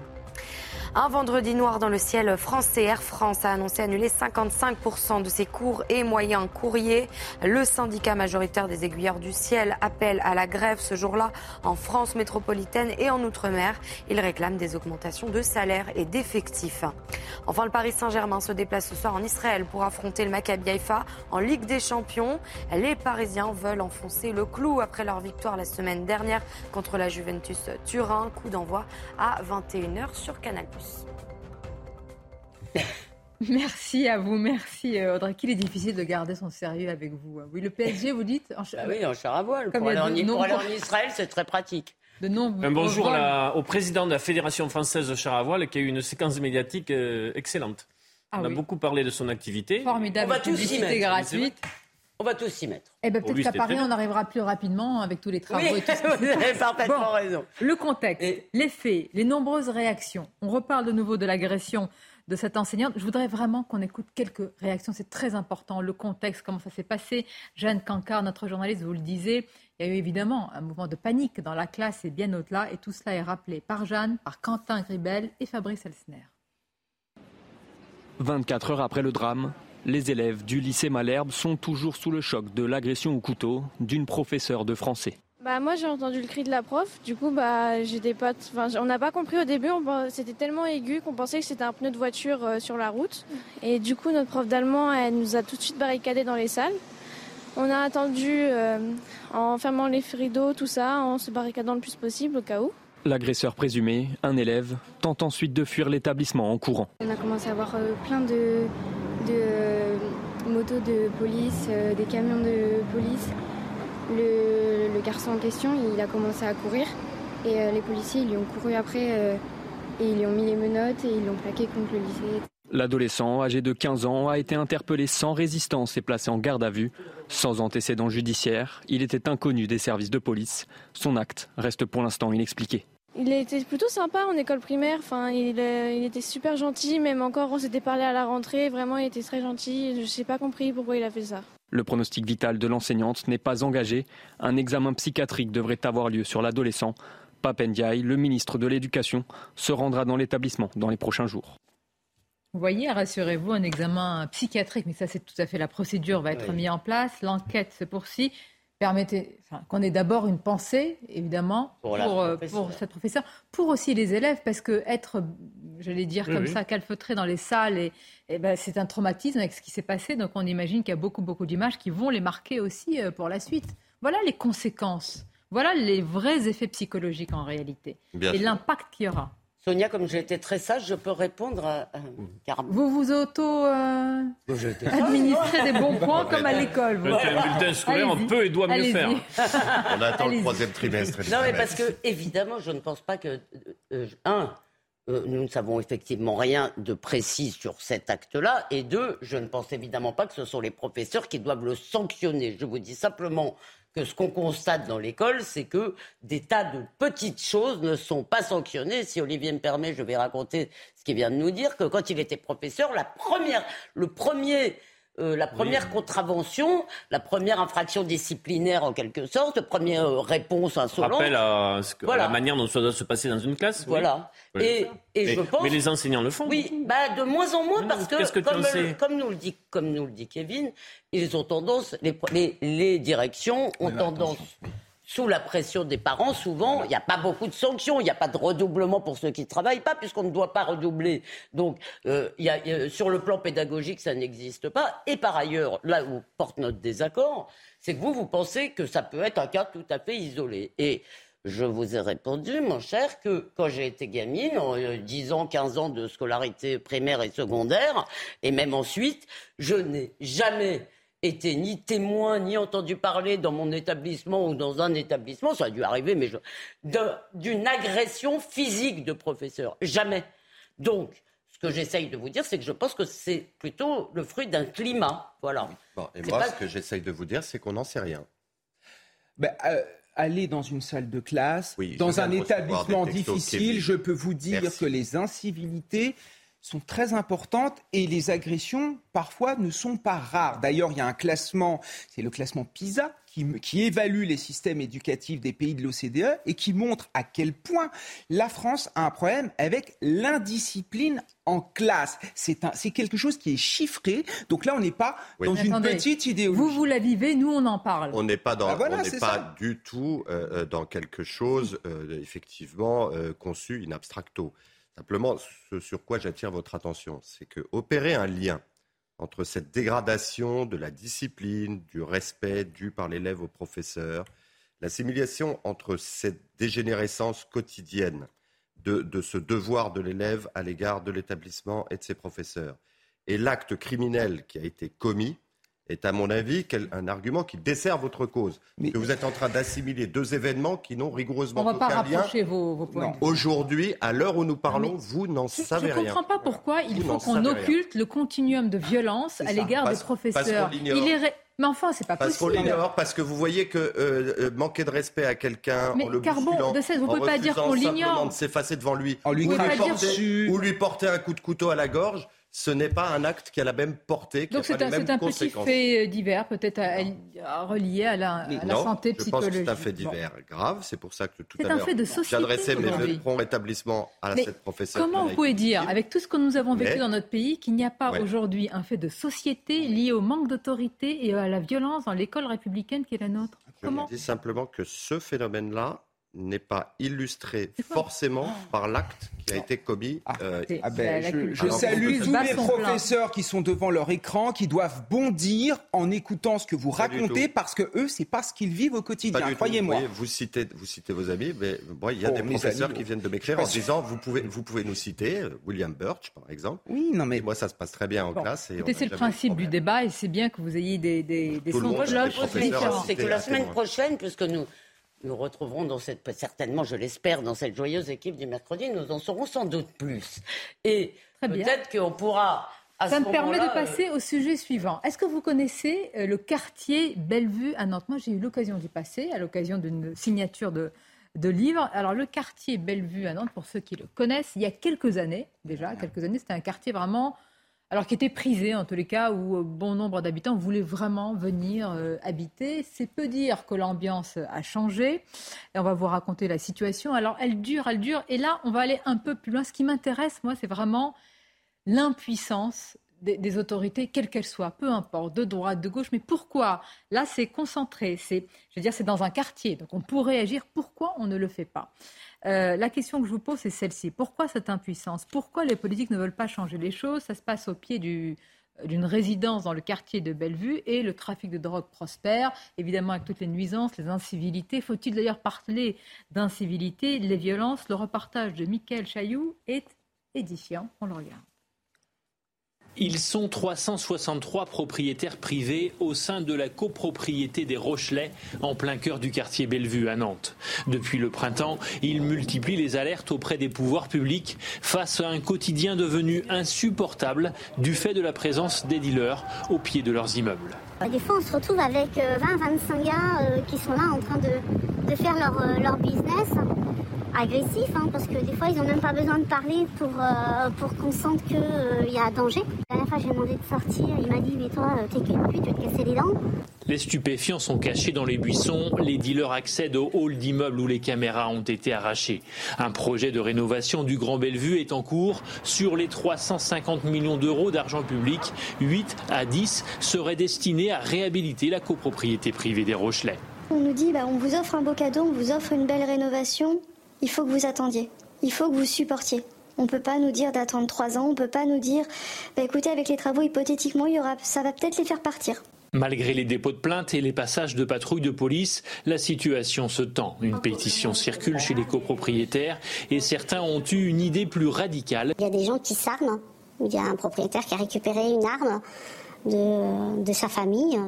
Un vendredi noir dans le ciel français. Air France a annoncé annuler 55% de ses courts et moyens courriers. Le syndicat majoritaire des aiguilleurs du ciel appelle à la grève ce jour-là en France métropolitaine et en Outre-mer. Il réclame des augmentations de salaire et d'effectifs. Enfin, le Paris Saint-Germain se déplace ce soir en Israël pour affronter le Maccabi Haïfa en Ligue des Champions. Les Parisiens veulent enfoncer le clou après leur victoire la semaine dernière contre la Juventus Turin. Coup d'envoi à 21h sur Canal+. Merci à vous, merci euh, Audrey. Qu'il est difficile de garder son sérieux avec vous. Oui, le PSG, vous dites en ah Oui, en char à voile. Pour aller, en, Israël, c'est très pratique. De Un bonjour au président de la Fédération française de char à voile qui a eu une séquence médiatique euh, excellente. Ah on a beaucoup parlé de son activité. Formidable. On va tous s'y mettre. gratuite. On va tous s'y mettre. Eh ben, peut-être qu'à Paris, on arrivera plus rapidement avec tous les travaux oui, et tout Vous avez parfaitement raison. Le contexte, les faits, les nombreuses réactions. On reparle de nouveau de l'agression de cette enseignante. Je voudrais vraiment qu'on écoute quelques réactions. C'est très important. Le contexte, comment ça s'est passé. Jeanne Cancard, notre journaliste, vous le disait. Il y a eu évidemment un mouvement de panique dans la classe et bien au-delà. Et tout cela est rappelé par Jeanne, par Quentin Gribel et Fabrice Elsner. 24 heures après le drame, les élèves du lycée Malherbe sont toujours sous le choc de l'agression au couteau d'une professeure de français. Bah moi j'ai entendu le cri de la prof, du coup bah j'étais pas, on n'a pas compris au début, c'était tellement aigu qu'on pensait que c'était un pneu de voiture euh, sur la route. Et du coup notre prof d'allemand elle nous a tout de suite barricadés dans les salles. On a attendu euh, en fermant les rideaux, tout ça, en se barricadant le plus possible au cas où. L'agresseur présumé, un élève, tente ensuite de fuir l'établissement en courant. On a commencé à avoir euh, plein de, de motos de police, des camions de police. Le, garçon en question, il a commencé à courir et euh, les policiers ils lui ont couru après euh, et ils lui ont mis les menottes et ils l'ont plaqué contre le lycée. L'adolescent, âgé de 15 ans, a été interpellé sans résistance et placé en garde à vue. Sans antécédent judiciaire, il était inconnu des services de police. Son acte reste pour l'instant inexpliqué. Il était plutôt sympa en école primaire, enfin, il, euh, il était super gentil, même encore on s'était parlé à la rentrée, vraiment il était très gentil, je n'ai pas compris pourquoi il a fait ça. Le pronostic vital de l'enseignante n'est pas engagé. Un examen psychiatrique devrait avoir lieu sur l'adolescent. Papendiaï, le ministre de l'Éducation, se rendra dans l'établissement dans les prochains jours. Vous voyez, rassurez-vous, un examen psychiatrique, mais ça c'est tout à fait la procédure, va être mis en place. L'enquête se poursuit permettez qu'on ait d'abord une pensée, évidemment, pour, euh, pour, cette professeure, pour aussi les élèves, parce que être, j'allais dire comme ça, calfeutré dans les salles, et, ben, c'est un traumatisme avec ce qui s'est passé. Donc on imagine qu'il y a beaucoup, beaucoup d'images qui vont les marquer aussi euh, pour la suite. Voilà les conséquences. Voilà les vrais effets psychologiques en réalité. et l'impact qu'il y aura. Sonia, comme j'ai été très sage, je peux répondre à, Vous vous auto-administrez euh, des bons points comme à l'école. Vous. Un bulletin scolaire, on peut et doit mieux faire. on attend le troisième trimestre. Non, mais parce que, évidemment, je ne pense pas que. Euh, un, euh, nous ne savons effectivement rien de précis sur cet acte-là. Et deux, je ne pense évidemment pas que ce sont les professeurs qui doivent le sanctionner. Je vous dis simplement que ce qu'on constate dans l'école, c'est que des tas de petites choses ne sont pas sanctionnées. Si Olivier me permet, je vais raconter ce qu'il vient de nous dire, que quand il était professeur, la première, le premier euh, la première contravention, la première infraction disciplinaire en quelque sorte, première euh, réponse insolente. Rappel à, la manière dont ça doit se passer dans une classe. Voilà. Et, et mais, je pense. Mais les enseignants le font. Oui, bah de moins en moins parce que, comme, nous le dit, comme nous le dit Kevin, ils ont tendance, les, les, les directions ont tendance sous la pression des parents, souvent, il n'y a pas beaucoup de sanctions, il n'y a pas de redoublement pour ceux qui ne travaillent pas, puisqu'on ne doit pas redoubler. Donc, euh, y a, sur le plan pédagogique, ça n'existe pas. Et par ailleurs, là où porte notre désaccord, c'est que vous, vous pensez que ça peut être un cas tout à fait isolé. Et je vous ai répondu, mon cher, que quand j'ai été gamine, en 10 euh, ans, 15 ans de scolarité primaire et secondaire, et même ensuite, je n'ai jamais été ni témoin, ni entendu parler dans mon établissement ou dans un établissement, ça a dû arriver, mais d'une agression physique de professeur. Jamais. Donc, ce que j'essaye de vous dire, c'est que je pense que c'est plutôt le fruit d'un climat. Voilà. et moi, ce que j'essaye de vous dire, c'est qu'on n'en sait rien. Ben, euh, aller dans une salle de classe, dans un établissement difficile, je peux vous dire que les incivilités sont très importantes et les agressions parfois ne sont pas rares. D'ailleurs, il y a un classement, c'est le classement PISA qui, qui, évalue les systèmes éducatifs des pays de l'OCDE et qui montre à quel point la France a un problème avec l'indiscipline en classe. C'est quelque chose qui est chiffré. Donc là, on n'est pas oui. dans Mais une attendez, petite idéologie. Vous, vous la vivez, nous, on en parle. On n'est pas, dans, Ah, voilà, on n'est c'est pas ça. du tout euh, euh, dans quelque chose, euh, effectivement, euh, conçu in abstracto. Simplement, ce sur quoi j'attire votre attention, c'est que opérer un lien entre cette dégradation de la discipline, du respect dû par l'élève au professeur, l'assimilation entre cette dégénérescence quotidienne de, de ce devoir de l'élève à l'égard de l'établissement et de ses professeurs, et l'acte criminel qui a été commis, est à mon avis quel- un argument qui dessert votre cause. Que vous êtes en train d'assimiler deux événements qui n'ont rigoureusement On ne va pas aucun lien. rapprocher vos, vos points. de vue. Aujourd'hui, à l'heure où nous parlons, vous n'en Je savez ne rien. comprends pas pourquoi il Vous faut qu'on rien. occulte le continuum de violence à l'égard des Parce- parce professeurs. Il est ré- Mais enfin, c'est pas Parce qu'on possible. l'ignore, parce que vous voyez que euh, euh, manquer de respect à quelqu'un Mais en le Carbon, de cesse, vous en pouvez pas dire qu'on simplement l'ignore. de s'effacer devant lui, En lui ou, lui criant porter, dessus. ou lui porter un coup de couteau à la gorge, ce n'est pas un acte qui a la même portée, qui Donc a c'est un, petit fait euh, divers, peut-être à, à relier à la, à la non, santé je pense que psychologique. c'est un fait divers grave. C'est pour ça que tout à l'heure, j'adressais mes vœux de prompt rétablissement à Mais cette professeure. Comment vous pouvez dire, avec tout ce que nous avons vécu Mais- dans notre pays, qu'il n'y a pas Ouais. aujourd'hui un fait de société lié au manque d'autorité et à la violence dans l'école républicaine qui est la nôtre? Je Comment dis simplement que ce phénomène-là n'est pas illustré forcément par l'acte qui a été commis. euh, C'est- Ah ben, je, salue tous les plein. professeurs qui sont devant leur écran, qui doivent bondir en écoutant ce que vous Pas racontez, parce que eux, c'est pas ce qu'ils vivent au quotidien. Croyez-moi. Vous, citez, vous citez vos amis, mais moi, il y a Oh, des professeurs amis, qui viennent de m'écrire en disant vous pouvez, vous pouvez nous citer euh, William Birch, par exemple. Oui, non mais Et moi, ça se passe très bien en Bon, classe. C'est le principe du débat et c'est bien que vous ayez des, des, des des c'est que la semaine prochaine, puisque nous nous retrouverons dans cette, certainement, je l'espère, dans cette joyeuse équipe du mercredi, nous en saurons sans doute plus. Et peut-être qu'on pourra. À Ça ce me permet de euh, passer au sujet suivant. Est-ce que vous connaissez euh, le quartier Bellevue à Nantes? Moi, j'ai eu l'occasion d'y passer à l'occasion d'une signature de, de livre. Alors, le quartier Bellevue à Nantes, pour ceux qui le connaissent, il y a quelques années, déjà, quelques années, c'était un quartier vraiment. Alors, qui était prisé, en tous les cas, où euh, bon nombre d'habitants voulaient vraiment venir euh, habiter. C'est peu dire que l'ambiance a changé. Et on va vous raconter la situation. Alors, elle dure, elle dure. Et là, on va aller un peu plus loin. Ce qui m'intéresse, moi, c'est vraiment l'impuissance des, autorités, quelles qu'elles soient, peu importe, de droite, de gauche. Mais pourquoi? Là, c'est concentré. C'est, je veux dire, c'est dans un quartier. Donc, on pourrait agir. Pourquoi on ne le fait pas? Euh, La question que je vous pose, c'est celle-ci. Pourquoi cette impuissance? Pourquoi les politiques ne veulent pas changer les choses? Ça se passe au pied du d'une résidence dans le quartier de Bellevue et le trafic de drogue prospère, évidemment avec toutes les nuisances, les incivilités. Faut-il d'ailleurs parler d'incivilité, les violences? Le reportage de Mickaël Chailloux est édifiant. On le regarde. Ils sont 363 propriétaires privés au sein de la copropriété des Rochelais, en plein cœur du quartier Bellevue à Nantes. Depuis le printemps, ils multiplient les alertes auprès des pouvoirs publics face à un quotidien devenu insupportable du fait de la présence des dealers au pied de leurs immeubles. Des fois, on se retrouve avec 20-25 gars euh, qui sont là en train de, faire leur, euh, leur business agressif, hein, parce que des fois, ils n'ont même pas besoin de parler pour, euh, pour qu'on sente qu'il y a danger. La dernière fois, j'ai demandé de sortir, il m'a dit, mais toi, euh, t'es qu'une pute, tu vas te casser les dents. Les stupéfiants sont cachés dans les buissons, les dealers accèdent au hall d'immeubles où les caméras ont été arrachées. Un projet de rénovation du Grand Bellevue est en cours. Sur les 350 millions d'euros d'argent public, 8 à 10 seraient destinés à réhabiliter la copropriété privée des Rochelais. On nous dit, bah, on vous offre un beau cadeau, on vous offre une belle rénovation, il faut que vous attendiez, il faut que vous supportiez. On ne peut pas nous dire d'attendre trois ans, on ne peut pas nous dire, bah, écoutez, avec les travaux, hypothétiquement, il y aura, ça va peut-être les faire partir. Malgré les dépôts de plaintes et les passages de patrouilles de police, la situation se tend. Une pétition circule chez les copropriétaires et certains ont eu une idée plus radicale. Il y a des gens qui s'arment. Il y a un propriétaire qui a récupéré une arme de, de sa famille.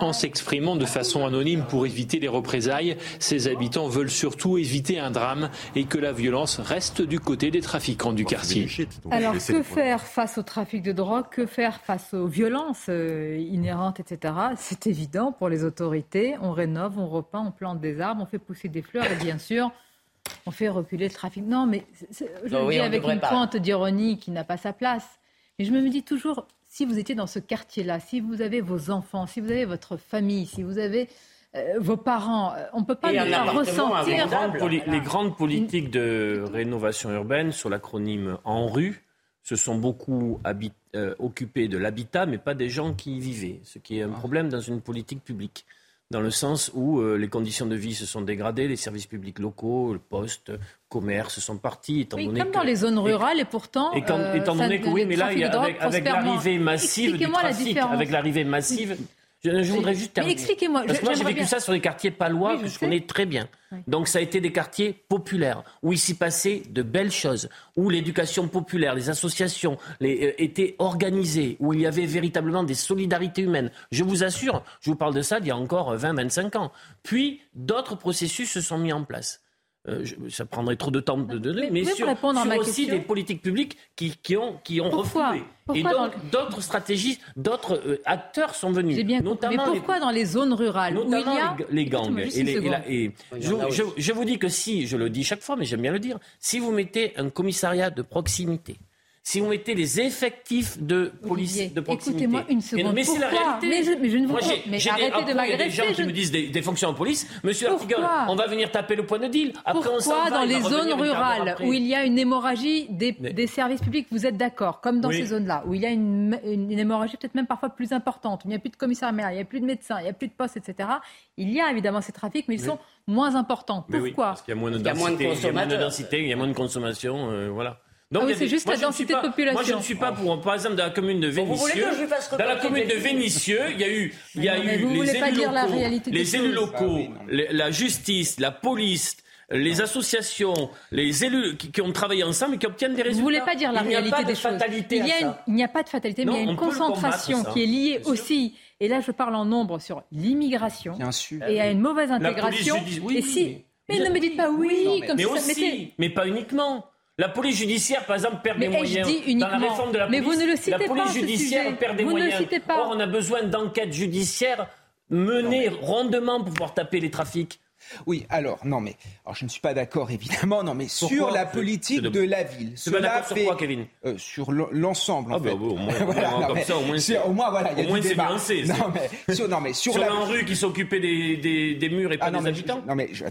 En s'exprimant de façon anonyme pour éviter les représailles, ces habitants veulent surtout éviter un drame et que la violence reste du côté des trafiquants du quartier. Alors, que faire face au trafic de drogue Que faire face aux violences euh, inhérentes, etc. C'est évident pour les autorités. On rénove, on repeint, on plante des arbres, on fait pousser des fleurs et bien sûr, on fait reculer le trafic. Non, mais je Non, le oui, dis avec une pas. pointe d'ironie qui n'a pas sa place. Mais je me dis toujours, si vous étiez dans ce quartier-là, si vous avez vos enfants, si vous avez votre famille, si vous avez euh, vos parents, euh, on ne peut pas ne pas ressentir. Les grandes, poli- les grandes politiques de rénovation urbaine, sur l'acronyme En rue, se sont beaucoup euh, occupées de l'habitat, mais pas des gens qui y vivaient, ce qui est un problème dans une politique publique. Dans le sens où euh, les conditions de vie se sont dégradées, les services publics locaux, le poste, commerce sont partis, étant Oui, donné comme que- dans les zones rurales, et pourtant. et quand- euh, étant donné que oui, mais là, avec, avec l'arrivée massive du trafic, avec l'arrivée massive, je, je voudrais juste Mais terminer. expliquez-moi, Parce que moi, j'ai vécu bien. ça sur les quartiers palois Oui, que je sais. connais très bien. Oui. Donc ça a été des quartiers populaires où il s'y passait de belles choses, où l'éducation populaire, les associations les, euh, étaient organisées, où il y avait véritablement des solidarités humaines. Je vous assure, je vous parle de ça d'il y a encore 20-25 ans. Puis d'autres processus se sont mis en place. Euh, je- ça prendrait trop de temps de donner, mais, me sur, répondre à sur ma aussi question des politiques publiques qui, qui ont, qui ont Pourquoi Pourquoi donc, d'autres stratégies, d'autres euh, acteurs sont venus. Bien. Mais les- pourquoi dans les zones rurales où il y a les, les gangs. Et les- la- je, je vous dis que si, je le dis chaque fois, mais j'aime bien le dire, si vous mettez un commissariat de proximité, si vous mettez les effectifs de police Olivier, de proximité. écoutez-moi une seconde. Mais c'est la Pourquoi réalité. Mais je- mais je ne vous Moi, j'ai- mais des- de après, Il y a des m'agresser, gens qui me disent des, des fonctions en police. Monsieur Pourquoi Artigon, on va venir taper le point de deal. Après, on s'en Pourquoi va, dans va les zones rurales où il y a une hémorragie des, Mais- des services publics, vous êtes d'accord Comme dans Oui. ces zones-là, où il y a une, une- une hémorragie peut-être même parfois plus importante, où il n'y a plus de commissariat, il n'y a plus de médecins, il n'y a plus de postes, etc. Il y a évidemment ces trafics, mais ils Oui. sont moins importants. Mais oui, Pourquoi parce qu'il y a moins de densité, il y a moins de consommateurs. densité, il y a moins de consommation, euh, voilà. Ah oui, c'est juste moi, la je ne suis densité de pas- population. Moi, je ne suis pas pour, par exemple, dans la commune de vous voulez Vénissieux. Dans la commune de Vénissieux, il y a eu, il y a Non, mais eu vous les élus la locaux, réalité des les élus choses. locaux, Ah oui, la justice, la police, les associations, les élus qui, qui ont travaillé ensemble et qui obtiennent des résultats. Vous voulez pas dire la Il n'y a réalité pas de des choses. fatalité Il à y a une- ça. il n'y a pas de fatalité, Non, mais il y a une concentration qui est liée aussi, et là je parle en nombre sur l'immigration et à une mauvaise La police intégration. judiciaire, oui, et si, mais- mais ne me dites pas oui, Non, mais, comme mais si ça aussi, mettait- mais pas uniquement. La police judiciaire, par exemple, perd Mais des ai-je moyens. dit Dans la uniquement réforme de la Mais police, vous ne le citez la police pas, judiciaire sujet. perd des Vous ne le moyens. citez pas. Or, on a besoin d'enquêtes judiciaires menées rondement pour pouvoir taper les trafics. Oui, alors, non, mais alors, je ne suis pas d'accord, évidemment, non, mais Pourquoi sur la politique de- de la ville. Cela d'accord sur fait- quoi, Kevin euh, Sur l'en- l'ensemble, en Ah, bah, fait. bon, au moins, Voilà, au moins, non, comme mais ça, au moins, c'est- c'est- au moins, voilà, il y a au moins, du c'est débat. nuancé, Non, mais sur, non, mais sur, Sur la... la rue qui s'occupait des, des, des murs et pas Ah, non, des mais habitants je- non, mais je-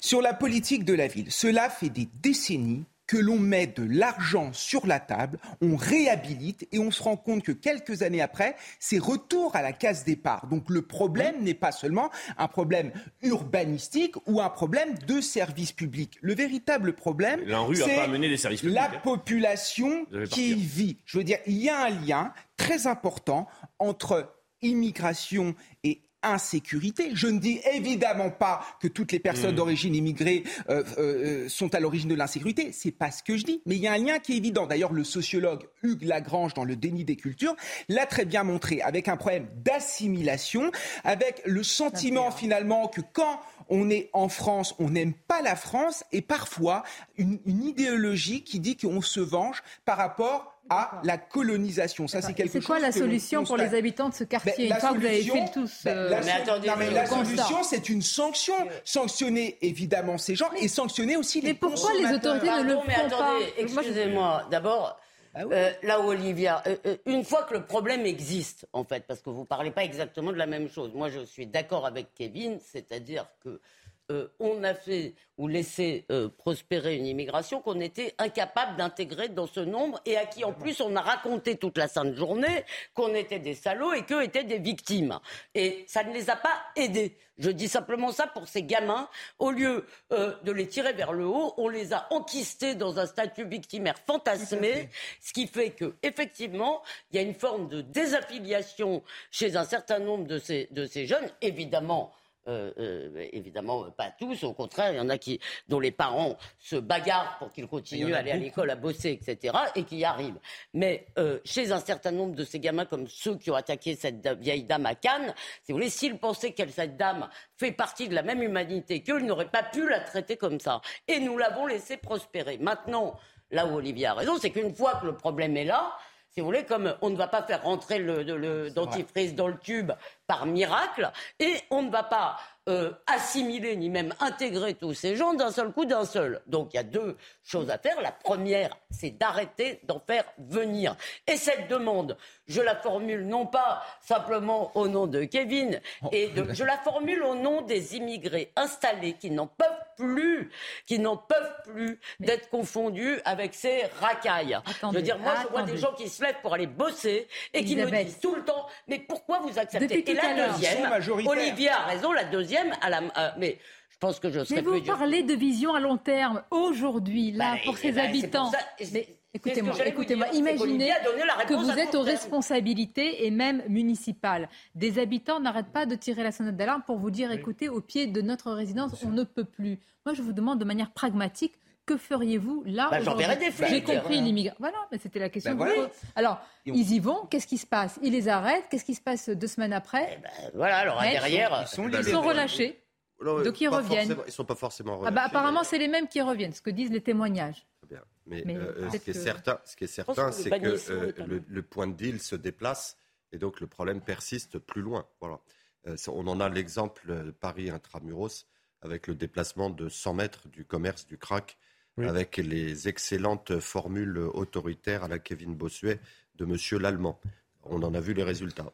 sur la politique de la ville, cela fait des décennies que l'on met de l'argent sur la table, on réhabilite et on se rend compte que quelques années après, c'est retour à la case départ. Donc le problème n'est pas seulement un problème urbanistique ou un problème de service public. Le véritable problème, c'est la hein. population qui y vit. Je veux dire, il y a un lien très important entre immigration et insécurité. Je ne dis évidemment pas que toutes les personnes Mmh. d'origine immigrée euh, euh, sont à l'origine de l'insécurité. C'est pas ce que je dis, mais il y a un lien qui est évident. D'ailleurs, le sociologue Hugues Lagrange, dans le déni des cultures, l'a très bien montré, avec un problème d'assimilation, avec le sentiment finalement que quand on est en France, on n'aime pas la France, et parfois une, une idéologie qui dit qu'on se venge par rapport à la colonisation. Ça, c'est quelque C'est chose quoi la solution pour les habitants de ce quartier Ben, Une la fois que vous avez fait tous ben, euh, la, Mais attendez, non, mais le la solution, c'est une sanction. Sanctionner évidemment ces gens et sanctionner aussi les Mais pourquoi les autorités ne le mais font attendez, pas excusez-moi. D'abord, Ah oui. euh, là où Olivia, euh, euh, une fois que le problème existe, en fait, parce que vous parlez pas exactement de la même chose. Moi, je suis d'accord avec Kevin, c'est-à-dire que euh, on a fait ou laissé euh, prospérer une immigration qu'on était incapable d'intégrer dans ce nombre et à qui en plus on a raconté toute la sainte journée qu'on était des salauds et qu'eux étaient des victimes. Et ça ne les a pas aidés. Je dis simplement ça pour ces gamins. Au lieu euh, de les tirer vers le haut, on les a enquistés dans un statut victimaire fantasmé, ce qui fait que effectivement, il y a une forme de désaffiliation chez un certain nombre de ces, de ces jeunes, évidemment. Euh, euh, évidemment, euh, pas tous. Au contraire, il y en a qui, dont les parents se bagarrent pour qu'ils continuent à aller à l'école, à bosser, etc., et qui y arrivent. Mais euh, chez un certain nombre de ces gamins, comme ceux qui ont attaqué cette vieille dame à Cannes, si vous voulez, s'ils pensaient que cette dame fait partie de la même humanité qu'eux, ils n'auraient pas pu la traiter comme ça. Et nous l'avons laissé prospérer. Maintenant, là où Olivier a raison, c'est qu'une fois que le problème est là, si vous voulez, comme on ne va pas faire rentrer le, le- le dentifrice dans le tube par miracle et on ne va pas euh, assimiler ni même intégrer tous ces gens d'un seul coup, d'un seul. Donc il y a deux choses à faire. La première, c'est d'arrêter d'en faire venir. Et cette demande, je la formule non pas simplement au nom de Kevin, Oh. et de- je la formule au nom des immigrés installés qui n'en peuvent plus, qui n'en peuvent plus d'être confondus avec ces racailles. je veux dire, moi, je vois attendez. des gens qui se lèvent pour aller bosser et qui me disent tout le temps, mais pourquoi vous acceptez Depuis la deuxième. Olivier a raison, la deuxième, à la, euh, mais je pense que je serais Mais vous plus dur. parlez de vision à long terme aujourd'hui, là, Bah, pour eh ces ben, habitants. écoutez-moi, écoutez-moi, imaginez que vous êtes aux responsabilités et même municipales. Des habitants n'arrêtent pas de tirer la sonnette d'alarme pour vous dire, écoutez, au pied de notre résidence, on ne peut plus. Moi, je vous demande de manière pragmatique. Que feriez-vous là Bah, des flics. J'ai compris l'immigration. Voilà, mais c'était la question. Bah, que voilà. Alors, on- ils y vont. Qu'est-ce qui se passe? Ils les arrêtent. Qu'est-ce qui se passe deux semaines après? Voilà, alors derrière, ils sont, ils sont relâchés. Non, Donc ils reviennent. Ils ne sont pas forcément Ah relâchés. bah, apparemment, c'est les mêmes qui reviennent, ce que disent les témoignages. Bien. Mais, Mais euh, ce qui est que- certain, ce qui est certain, c'est que euh, le, le point de deal se déplace et donc le problème persiste plus loin. Voilà. Euh, on en a l'exemple Paris intramuros avec le déplacement de 100 mètres du commerce du crack, avec les excellentes formules autoritaires à la Kevin Bossuet de Monsieur l'Allemand. On en a vu les résultats.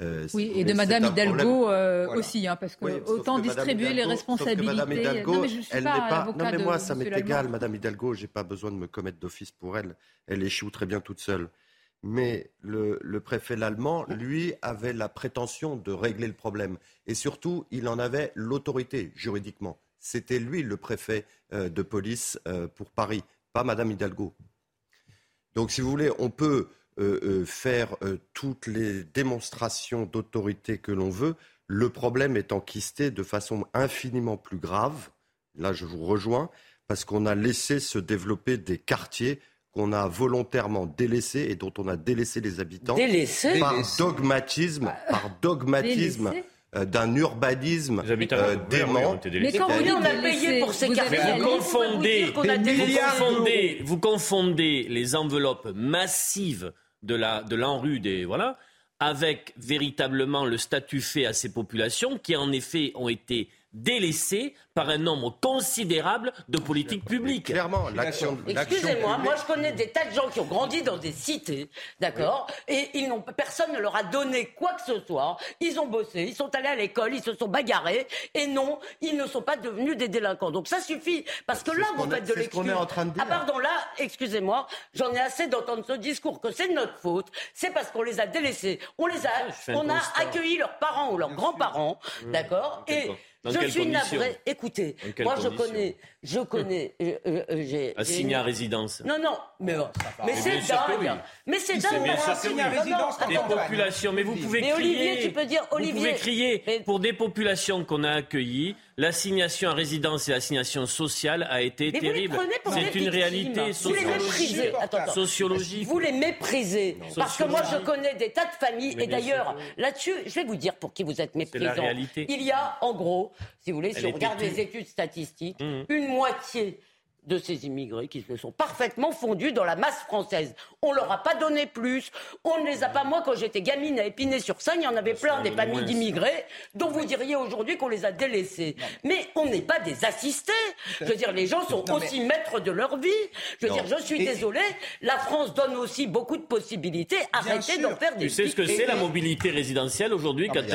Euh, Oui, et de Madame Hidalgo euh, Voilà. aussi, hein, parce que Oui, autant que distribuer les Hidalgo- responsabilités. Madame Hidalgo, non, mais je ne suis elle n'est pas. avocat Non, mais de moi, ça m'est égal. Madame Hidalgo, j'ai pas besoin de me commettre d'office pour elle. Elle échoue très bien toute seule. Mais le, le préfet l'allemand, lui, avait la prétention de régler le problème. Et surtout, il en avait l'autorité juridiquement. C'était lui le préfet euh, de police euh, pour Paris, pas Madame Hidalgo. Donc, si vous voulez, on peut euh, faire toutes les démonstrations d'autorité que l'on veut. Le problème est enquisté de façon infiniment plus grave. Là, je vous rejoins, parce qu'on a laissé se développer des quartiers qu'on a volontairement délaissés et dont on a délaissé les habitants Délaissés par dogmatisme, par dogmatisme d'un urbanisme euh, dément. Mais quand vous dites on a payé pour ces quartiers, Vous confondez, vous confondez, vous confondez les enveloppes massives de la de l'ANRU des voilà avec véritablement le statut fait à ces populations qui en effet ont été délaissées par un nombre considérable de politiques publiques. Clairement, l'action Excusez-moi, moi je connais des tas de gens qui ont grandi dans des cités, d'accord Et ils n'ont, personne ne leur a donné quoi que ce soit. Ils ont bossé, ils sont allés à l'école, ils se sont bagarrés, et non, ils ne sont pas devenus des délinquants. Donc ça suffit, parce que là ce vous est- faites de l'excuse. est en train de dire. Ah pardon, là, excusez-moi, j'en ai assez d'entendre ce discours que c'est de notre faute. C'est parce qu'on les a délaissés, on les a, on a accueilli leurs parents ou leurs grands-parents, d'accord Et con- dans je suis conditions navré. Écoutez, moi je connais, je connais, euh, euh, euh, j'ai. Assigné à résidence. non, non, mais, euh, mais c'est dingue. oui. Mais c'est dingue. assigné à résidence Des populations, mais vous pouvez Mais crier. Olivier, tu peux dire, Vous Olivier, pouvez crier pour des populations qu'on a accueillies. L'assignation à résidence et l'assignation sociale a été Mais terrible. C'est une réalité Vous les sociologique. Vous les méprisez. Parce que moi, je connais des tas de familles. Mais et d'ailleurs, là-dessus, je vais vous dire pour qui vous êtes méprisant. Il y a, en gros, si vous voulez, si Elle on regarde les études statistiques, Mmh. une moitié de ces immigrés qui se sont parfaitement fondus dans la masse française. On leur a pas donné plus, on ne les a pas. Moi, quand j'étais gamine à Épinay-sur-Seine, il y en avait plein des familles d'immigrés dont vous diriez aujourd'hui qu'on les a délaissés. Mais on n'est pas des assistés. Je veux dire, les gens sont aussi maîtres de leur vie. Je veux dire, je suis désolé, la France donne aussi beaucoup de possibilités. Arrêtez d'en faire des Tu sais ce que c'est la mobilité résidentielle aujourd'hui quand tu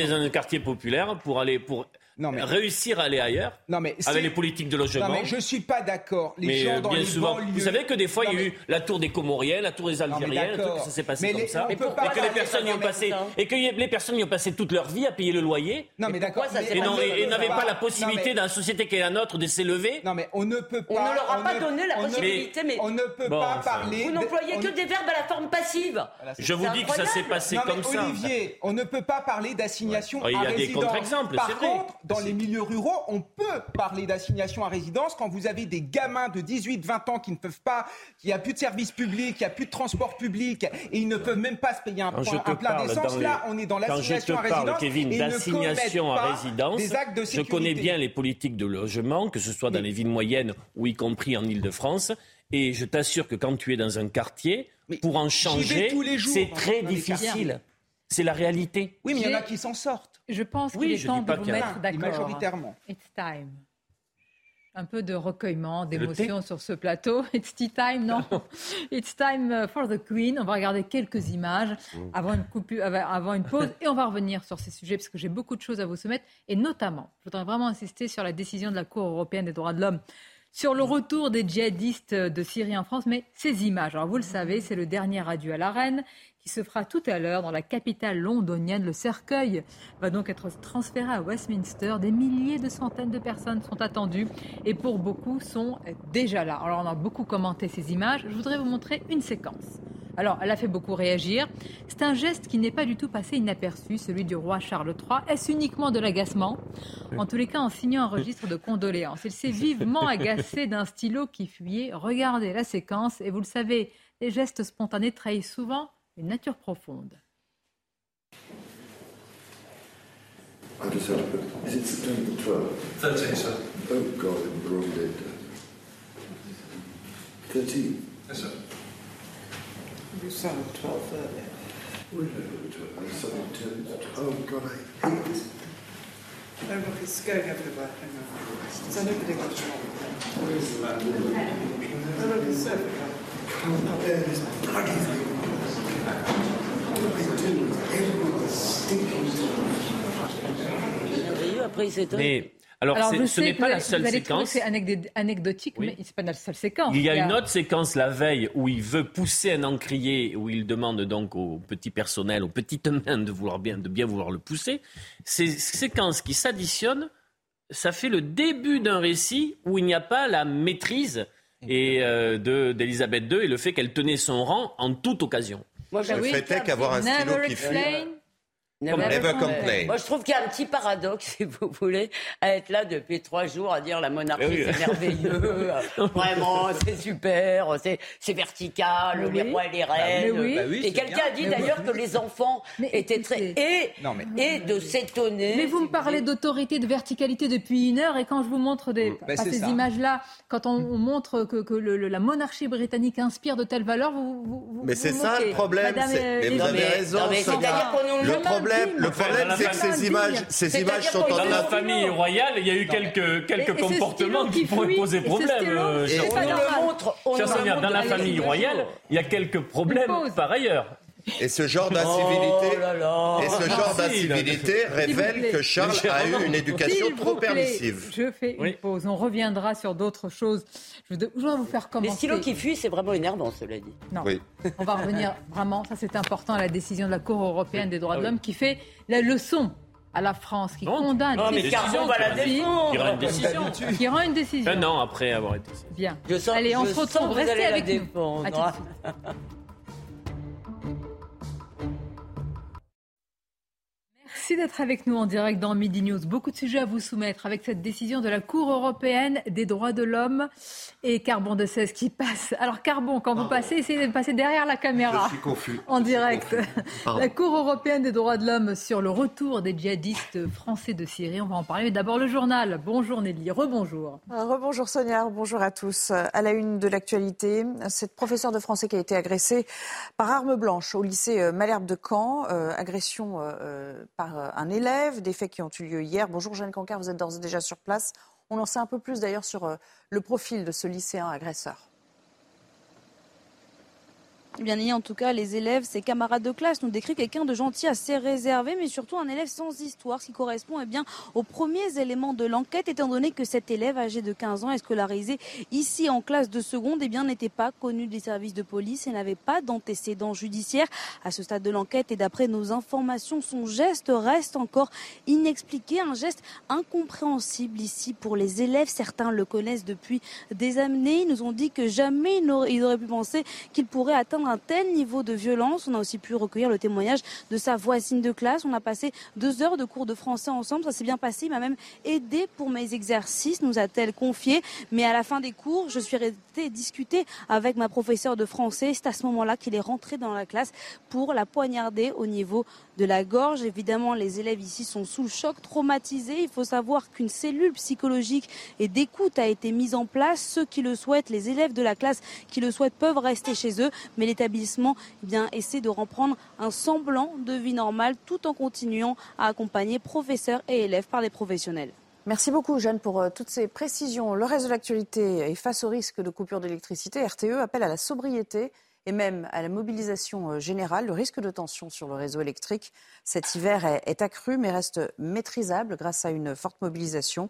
es dans un quartier populaire pour aller pour Non, mais- réussir à aller ailleurs Non, mais c'est- avec les politiques de logement. Non, mais je suis pas d'accord. Les mais gens euh, dans bien les souvent, banlieues- vous savez que des fois il y a eu la tour des Comoriens, la tour des Algériens, d'accord. ça s'est passé Mais comme les- ça. Et que les personnes y ont passé et que les personnes y ont passé toute leur vie à payer le loyer. Non, mais d'accord. Et, n'avaient pas la possibilité mais- dans la société qui est la nôtre de s'élever. Non, mais on ne peut pas. On ne leur a pas donné la ne- possibilité, mais- On ne peut pas parler. Vous n'employez que des verbes à la forme passive. Je vous dis que ça s'est passé comme ça. Olivier, on ne peut pas parler d'assignation Ouais. Il y à a des résidence. contre-exemples, Par c'est vrai. Dans les milieux ruraux, on peut parler d'assignation à résidence quand vous avez des gamins de 18-20 ans qui ne peuvent pas, qui a plus de services publics, qui a plus de transport public, et ils ne peuvent même pas se payer un, point- un plein d'essence. Là, on est dans l'assignation à résidence. Kevin, d'assignation à résidence, Des actes de je connais bien les politiques de logement, que ce soit dans les villes moyennes ou y compris en Ile-de-France. Et je t'assure que quand tu es dans un quartier, pour en changer, tous les jours c'est dans- très difficile. C'est la réalité. Oui, mais il y en a qui s'en sortent. Je pense qu'il est temps de vous mettre d'accord. Majoritairement. It's time un peu de recueillement, d'émotion sur ce plateau. It's tea time, non It's time uh, for the Queen. On va regarder quelques images mm. avant une, coupure, avant une pause et on va revenir sur ces sujets parce que j'ai beaucoup de choses à vous soumettre et notamment, je voudrais vraiment insister sur la décision de la Cour européenne des droits de l'homme sur le retour des djihadistes de Syrie en France, mais ces images, alors vous le savez, c'est le dernier adieu à la reine qui se fera tout à l'heure dans la capitale londonienne. Le cercueil va donc être transféré à Westminster. Des milliers de centaines de personnes sont attendues et pour beaucoup sont déjà là. Alors on a beaucoup commenté ces images. Je voudrais vous montrer une séquence. Alors, elle a fait beaucoup réagir. C'est un geste qui n'est pas du tout passé inaperçu, celui du roi Charles III. Est-ce uniquement de l'agacement? En tous les cas, en signant un registre de condoléances. Il s'est vivement agacé d'un stylo qui fuyait. Regardez la séquence et vous le savez, les gestes spontanés trahissent souvent une nature profonde. Oh, look, it's going over the back. Hang on. Does anybody got it wrong? Where is the man? Oh, look, it's over there. Can't bear this bloody thing. Mais alors, ce n'est pas la seule séquence. C'est anecdotique, mais ce n'est pas la seule séquence. Il y a, une autre séquence la veille où il veut pousser un encrier, où il demande donc au petit personnel, aux petites mains de, vouloir bien, de bien vouloir le pousser. Ces séquences qui s'additionnent, ça fait le début d'un récit où il n'y a pas la maîtrise et, euh, d'Elisabeth II et le fait qu'elle tenait son rang en toute occasion. Moi, je fait qu'avoir un stylo qui fuit. Never, complain. Moi, je trouve qu'il y a un petit paradoxe, si vous voulez, à être là depuis trois jours à dire la monarchie, c'est merveilleux, vraiment, c'est super, c'est vertical, le les rois et les bah reines. Bah et quelqu'un a dit d'ailleurs que les enfants étaient très... Et, et de s'étonner... Mais vous me parlez d'autorité, de verticalité depuis une heure, et quand je vous montre des, bah, ces images-là, quand on, montre que, que la monarchie britannique inspire de telles valeurs, vous... vous mais c'est ça le problème. mais vous avez raison. C'est-à-dire qu'on nous le problème, c'est que ces images, ces images sont dans la famille royale. Il y a eu quelques quelques comportements qui pourraient poser problème. Cher dans la famille royale, il y a quelques problèmes par ailleurs. Et ce genre d'incivilité, oh et ce genre d'incivilité révèle que Charles a eu une éducation trop permissive. Je fais une pause. On reviendra sur d'autres choses. Je voudrais vous faire commencer. Les stylos qui fuient, c'est vraiment énervant, cela dit. Non. On va revenir vraiment. Ça, c'est important à la décision de la Cour européenne des droits de ah l'homme qui fait la leçon à la France, qui condamne. Non, mais Carbon va la défendre. Il y aura une décision. Qui rend une décision. Un an après avoir été. Bien. Allez, on se retrouve. Restez avec nous. Merci d'être avec nous en direct dans Midi News. Beaucoup de sujets à vous soumettre avec cette décision de la Cour européenne des droits de l'homme et Carbon de 16 qui passe. Alors Carbon, quand vous passez, essayez de passer derrière la caméra. Je suis confus. En direct. La Cour européenne des droits de l'homme sur le retour des djihadistes français de Syrie. On va en parler. D'abord le journal. Bonjour Nelly. Rebonjour. Euh, rebonjour Sonia. Bonjour à tous. À la une de l'actualité, cette professeure de français qui a été agressée par arme blanche au lycée euh, Malherbe de Caen. Euh, agression par un élève, des faits qui ont eu lieu hier. Bonjour Jeanne Cancard, vous êtes d'ores et déjà sur place. On en sait un peu plus d'ailleurs sur euh, le profil de ce lycéen agresseur. Bien en tout cas, les élèves, ses camarades de classe nous décrivent quelqu'un de gentil, assez réservé, mais surtout un élève sans histoire, ce qui correspond eh bien, aux premiers éléments de l'enquête, étant donné que cet élève âgé de 15 ans est scolarisé ici en classe de seconde, eh bien, n'était pas connu des services de police et n'avait pas d'antécédents judiciaires. À ce stade de l'enquête et d'après nos informations, son geste reste encore inexpliqué, un geste incompréhensible ici pour les élèves. Certains le connaissent depuis des années. Ils nous ont dit que jamais ils auraient pu penser qu'il pourrait atteindre un tel niveau de violence. On a aussi pu recueillir le témoignage de sa voisine de classe. On a passé deux heures de cours de français ensemble. Ça s'est bien passé. Il m'a même aidé pour mes exercices, nous a-t-elle confié. Mais à la fin des cours, je suis restée discuter avec ma professeure de français. C'est à ce moment-là qu'il est rentré dans la classe pour la poignarder au niveau de la gorge. Évidemment, les élèves ici sont sous le choc, traumatisés. Il faut savoir qu'une cellule psychologique et d'écoute a été mise en place. Ceux qui le souhaitent, les élèves de la classe qui le souhaitent peuvent rester chez eux. Mais les l'établissement eh bien, essaie de reprendre un semblant de vie normale tout en continuant à accompagner professeurs et élèves par des professionnels. Merci beaucoup, Jeanne, pour euh, toutes ces précisions. Le reste de l'actualité est face au risque de coupure d'électricité. RTE appelle à la sobriété et même à la mobilisation euh, générale. Le risque de tension sur le réseau électrique cet hiver est, accru, mais reste maîtrisable grâce à une forte mobilisation.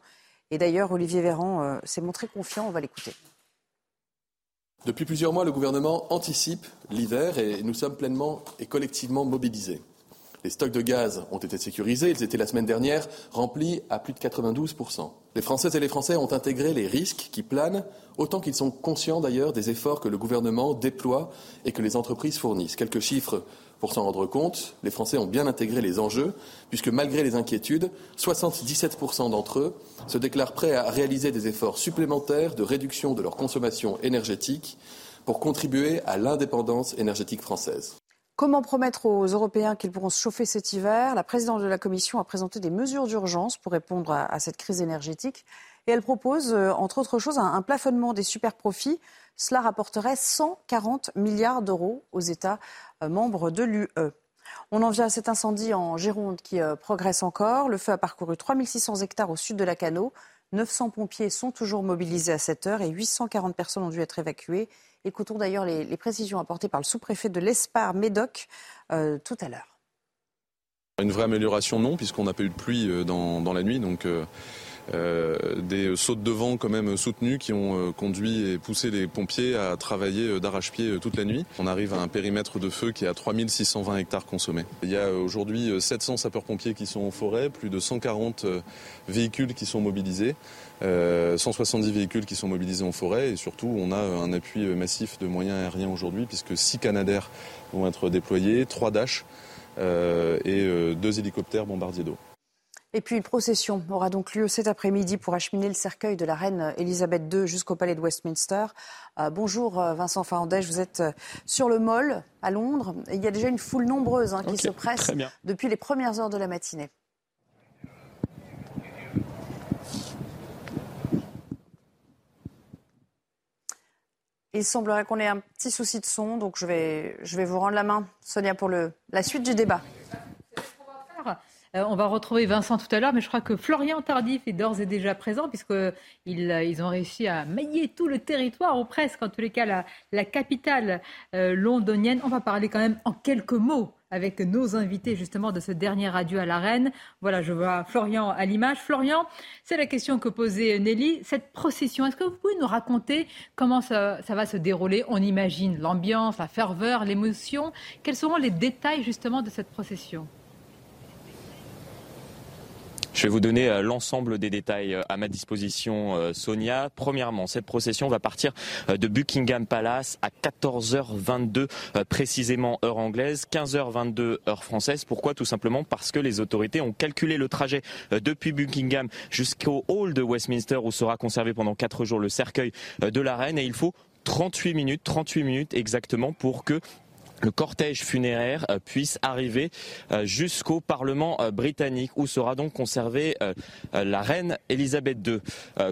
Et d'ailleurs, Olivier Véran euh, s'est montré confiant. On va l'écouter. Depuis plusieurs mois, le gouvernement anticipe l'hiver et nous sommes pleinement et collectivement mobilisés. Les stocks de gaz ont été sécurisés. Ils étaient la semaine dernière remplis à plus de 92%. Les Françaises et les Français ont intégré les risques qui planent, autant qu'ils sont conscients d'ailleurs des efforts que le gouvernement déploie et que les entreprises fournissent. Quelques chiffres pour s'en rendre compte. Les Français ont bien intégré les enjeux, puisque malgré les inquiétudes, 77% d'entre eux se déclarent prêts à réaliser des efforts supplémentaires de réduction de leur consommation énergétique pour contribuer à l'indépendance énergétique française. Comment promettre aux Européens qu'ils pourront se chauffer cet hiver? La présidente de la Commission a présenté des mesures d'urgence pour répondre à, cette crise énergétique. Et elle propose, euh, entre autres choses, un, plafonnement des super-profits. Cela rapporterait 140 milliards d'euros aux États euh, membres de l'UE. On en vient à cet incendie en Gironde qui euh, progresse encore. Le feu a parcouru 3600 hectares au sud de la Cano. 900 pompiers sont toujours mobilisés à cette heure et 840 personnes ont dû être évacuées. Écoutons d'ailleurs les, précisions apportées par le sous-préfet de l'Espar, Médoc, tout à l'heure. Une vraie amélioration, non, puisqu'on n'a pas eu de pluie dans, la nuit. Donc, des sautes de vent quand même soutenus qui ont conduit et poussé les pompiers à travailler d'arrache-pied toute la nuit. On arrive à un périmètre de feu qui est à 3620 hectares consommés. Il y a aujourd'hui 700 sapeurs-pompiers qui sont en forêt, plus de 140 véhicules qui sont mobilisés. 170 euh, véhicules qui sont mobilisés en forêt et surtout on a un appui massif de moyens aériens aujourd'hui puisque 6 Canadair vont être déployés, 3 Dash euh, et 2 euh, hélicoptères bombardiers d'eau. Et puis une procession aura donc lieu cet après-midi pour acheminer le cercueil de la reine Elisabeth II jusqu'au palais de Westminster. bonjour Vincent Fernandez, vous êtes sur le Mall à Londres. il y a déjà une foule nombreuse hein, qui se presse depuis les premières heures de la matinée. Il semblerait qu'on ait un petit souci de son, donc je vais, je vais vous rendre la main, Sonia, pour le, la suite du débat. Euh, on va retrouver Vincent tout à l'heure, mais je crois que Florian Tardif est d'ores et déjà présent, puisqu'ils ils ont réussi à mailler tout le territoire, ou presque, en tous les cas, la, la capitale euh, londonienne. On va parler quand même en quelques mots avec nos invités justement de ce dernier adieu à la reine. Voilà, je vois Florian à l'image. Florian, c'est la question que posait Nelly. Cette procession, est-ce que vous pouvez nous raconter comment ça, ça va se dérouler? On imagine l'ambiance, la ferveur, l'émotion. Quels seront les détails justement de cette procession? Je vais vous donner euh, l'ensemble des détails euh, à ma disposition, euh, Sonia. Premièrement, cette procession va partir de Buckingham Palace à 14h22 précisément heure anglaise, 15h22 heure française. Pourquoi? Tout simplement parce que les autorités ont calculé le trajet depuis Buckingham jusqu'au hall de Westminster où sera conservé pendant quatre jours le cercueil de la reine et il faut 38 minutes, 38 minutes exactement pour que le cortège funéraire euh, puisse arriver euh, jusqu'au Parlement euh, britannique où sera donc conservée la reine Elisabeth II.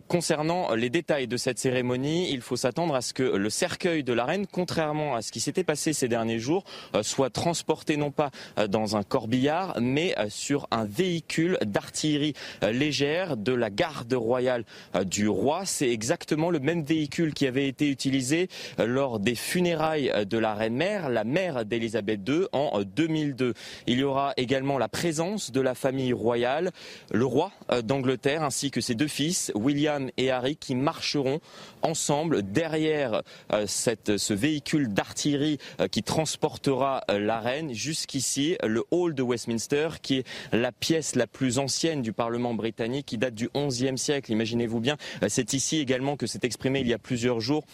Concernant les détails de cette cérémonie, il faut s'attendre à ce que le cercueil de la reine, contrairement à ce qui s'était passé ces derniers jours, soit transporté non pas dans un corbillard, mais sur un véhicule d'artillerie légère de la garde royale du roi. C'est exactement le même véhicule qui avait été utilisé lors des funérailles de la reine mère, mère d'Elisabeth II en 2002. Il y aura également la présence de la famille royale, le roi euh, d'Angleterre ainsi que ses deux fils, William et Harry, qui marcheront ensemble derrière euh, ce véhicule d'artillerie euh, qui transportera la reine jusqu'ici, le hall de Westminster, qui est la pièce la plus ancienne du Parlement britannique, qui date du XIe siècle. Imaginez-vous bien, c'est ici également que s'est exprimé il y a plusieurs jours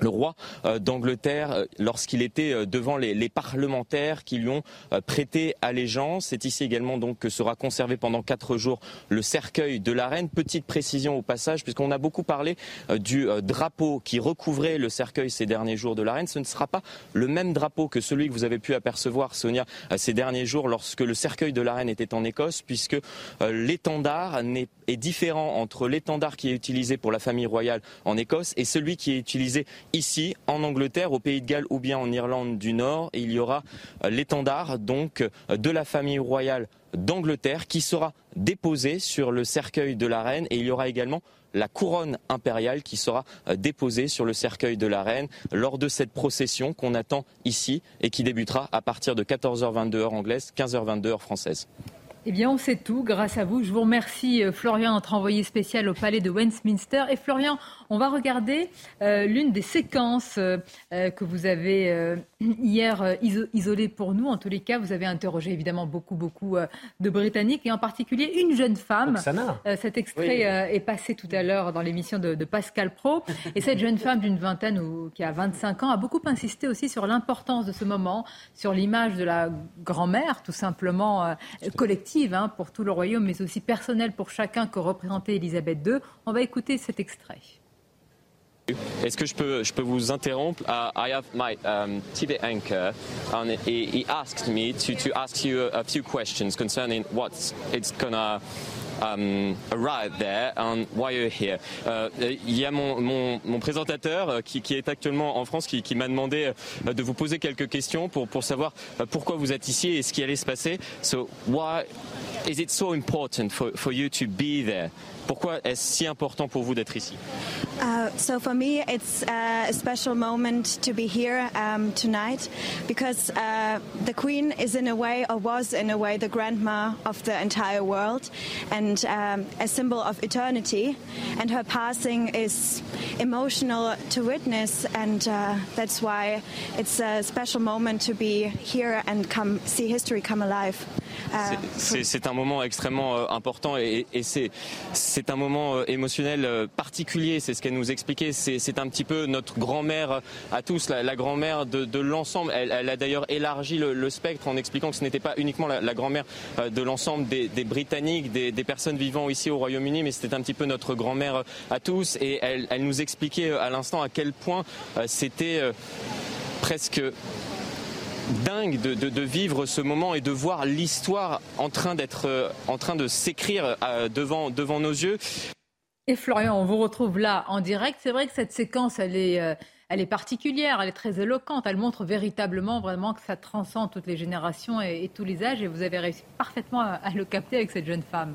le roi euh, d'Angleterre euh, lorsqu'il était euh, devant les, parlementaires qui lui ont prêté allégeance. C'est ici également donc que sera conservé pendant quatre jours le cercueil de la reine. Petite précision au passage, puisqu'on a beaucoup parlé du drapeau qui recouvrait le cercueil ces derniers jours de la reine. Ce ne sera pas le même drapeau que celui que vous avez pu apercevoir, Sonia, ces derniers jours lorsque le cercueil de la reine était en Écosse, puisque l'étendard est différent entre l'étendard qui est utilisé pour la famille royale en Écosse et celui qui est utilisé ici, en Angleterre, au Pays de Galles ou bien en Irlande du Nord. il y aura l'étendard donc de la famille royale d'Angleterre qui sera déposé sur le cercueil de la reine et il y aura également la couronne impériale qui sera euh, déposée sur le cercueil de la reine lors de cette procession qu'on attend ici et qui débutera à partir de 14h22 heure anglaise, 15h22 heure française. Eh bien, on sait tout grâce à vous. Je vous remercie, euh, Florian, notre envoyé spécial au Palais de Westminster. Et Florian, on va regarder euh, l'une des séquences euh, que vous avez hier isolées pour nous. En tous les cas, vous avez interrogé évidemment beaucoup, beaucoup de Britanniques et en particulier une jeune femme. cet extrait est passé tout à l'heure dans l'émission de, Pascal Pro. Et cette jeune femme d'une vingtaine ou qui a 25 ans a beaucoup insisté aussi sur l'importance de ce moment, sur l'image de la grand-mère, tout simplement collective Hein, pour tout le royaume, mais aussi personnelle pour chacun que représentait Elisabeth II. On va écouter cet extrait. Est-ce que je peux, je peux vous interrompre? Uh, I have my um, TV anchor, and he, he asked me to, to ask you a, few questions concerning what it's gonna um, arrive there and why you're here. Uh, il y a mon, mon, mon présentateur euh, qui, qui, est actuellement en France qui, qui m'a demandé euh, de vous poser quelques questions pour, pour savoir euh, pourquoi vous êtes ici et ce qui allait se passer. So why is it so important for, for you to be there? Pourquoi est-ce si important pour vous d'être ici uh, So for me, it's uh, a special moment to be here um, tonight because uh, the Queen is in a way, or was in a way, the grandma of the entire world and um, a symbol of eternity. And her passing is emotional to witness, and uh, that's why it's a special moment to be here and come see history come alive. Uh, c'est un moment extrêmement euh, important et, et c'est un moment euh, émotionnel euh, particulier, c'est ce qu'elle nous expliquait. C'est un petit peu notre grand-mère à tous, la, grand-mère de, l'ensemble. Elle, a d'ailleurs élargi le, spectre en expliquant que ce n'était pas uniquement la, grand-mère euh, de l'ensemble des, Britanniques, des, personnes vivant ici au Royaume-Uni, mais c'était un petit peu notre grand-mère à tous. Et elle, elle nous expliquait à l'instant à quel point c'était presque dingue de, vivre ce moment et de voir l'histoire en train d'être, euh, en train de s'écrire euh, devant, devant nos yeux. Et Florian, on vous retrouve là en direct. C'est vrai que cette séquence, elle est, euh, elle est particulière, elle est très éloquente. Elle montre véritablement, vraiment que ça transcende toutes les générations et, tous les âges. Et vous avez réussi parfaitement à le capter avec cette jeune femme.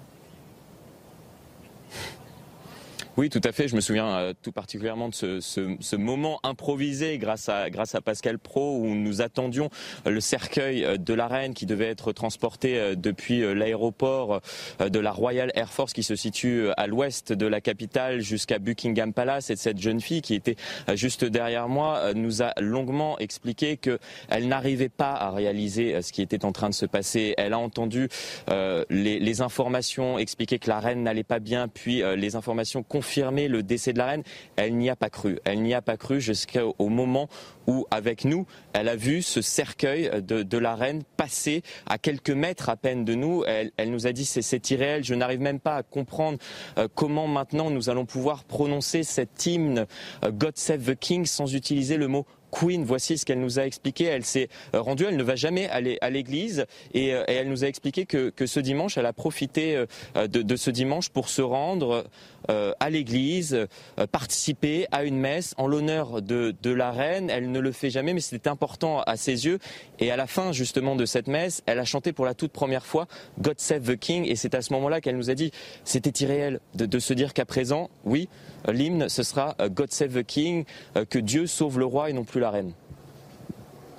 Oui, tout à fait. Je me souviens euh, tout particulièrement de ce, ce, ce, moment improvisé grâce à, grâce à Pascal Pro où nous attendions le cercueil euh, de la reine qui devait être transporté euh, depuis l'aéroport de la Royal Air Force qui se situe à l'ouest de la capitale jusqu'à Buckingham Palace et cette jeune fille qui était juste derrière moi nous a longuement expliqué qu'elle n'arrivait pas à réaliser ce qui était en train de se passer. Elle a entendu les, les informations expliquer que la reine n'allait pas bien, puis les informations confirmées confirmer le décès de la reine, elle n'y a pas cru. Elle n'y a pas cru jusqu'au moment où, avec nous, elle a vu ce cercueil de, la reine passer à quelques mètres à peine de nous. Elle, nous a dit c'est irréel, je n'arrive même pas à comprendre euh, comment maintenant nous allons pouvoir prononcer cet hymne euh, God Save the King sans utiliser le mot Queen, voici ce qu'elle nous a expliqué. Elle s'est euh, rendue, elle ne va jamais aller à l'église et, euh, elle nous a expliqué que, ce dimanche, elle a profité euh, de, ce dimanche pour se rendre à l'église, participer à une messe en l'honneur de, la reine. Elle ne le fait jamais, mais c'était important à ses yeux. Et à la fin justement de cette messe, elle a chanté pour la toute première fois God Save the King. Et c'est à ce moment-là qu'elle nous a dit, c'était irréel de, de se dire qu'à présent, oui, l'hymne, ce sera God Save the King, que Dieu sauve le roi et non plus la reine.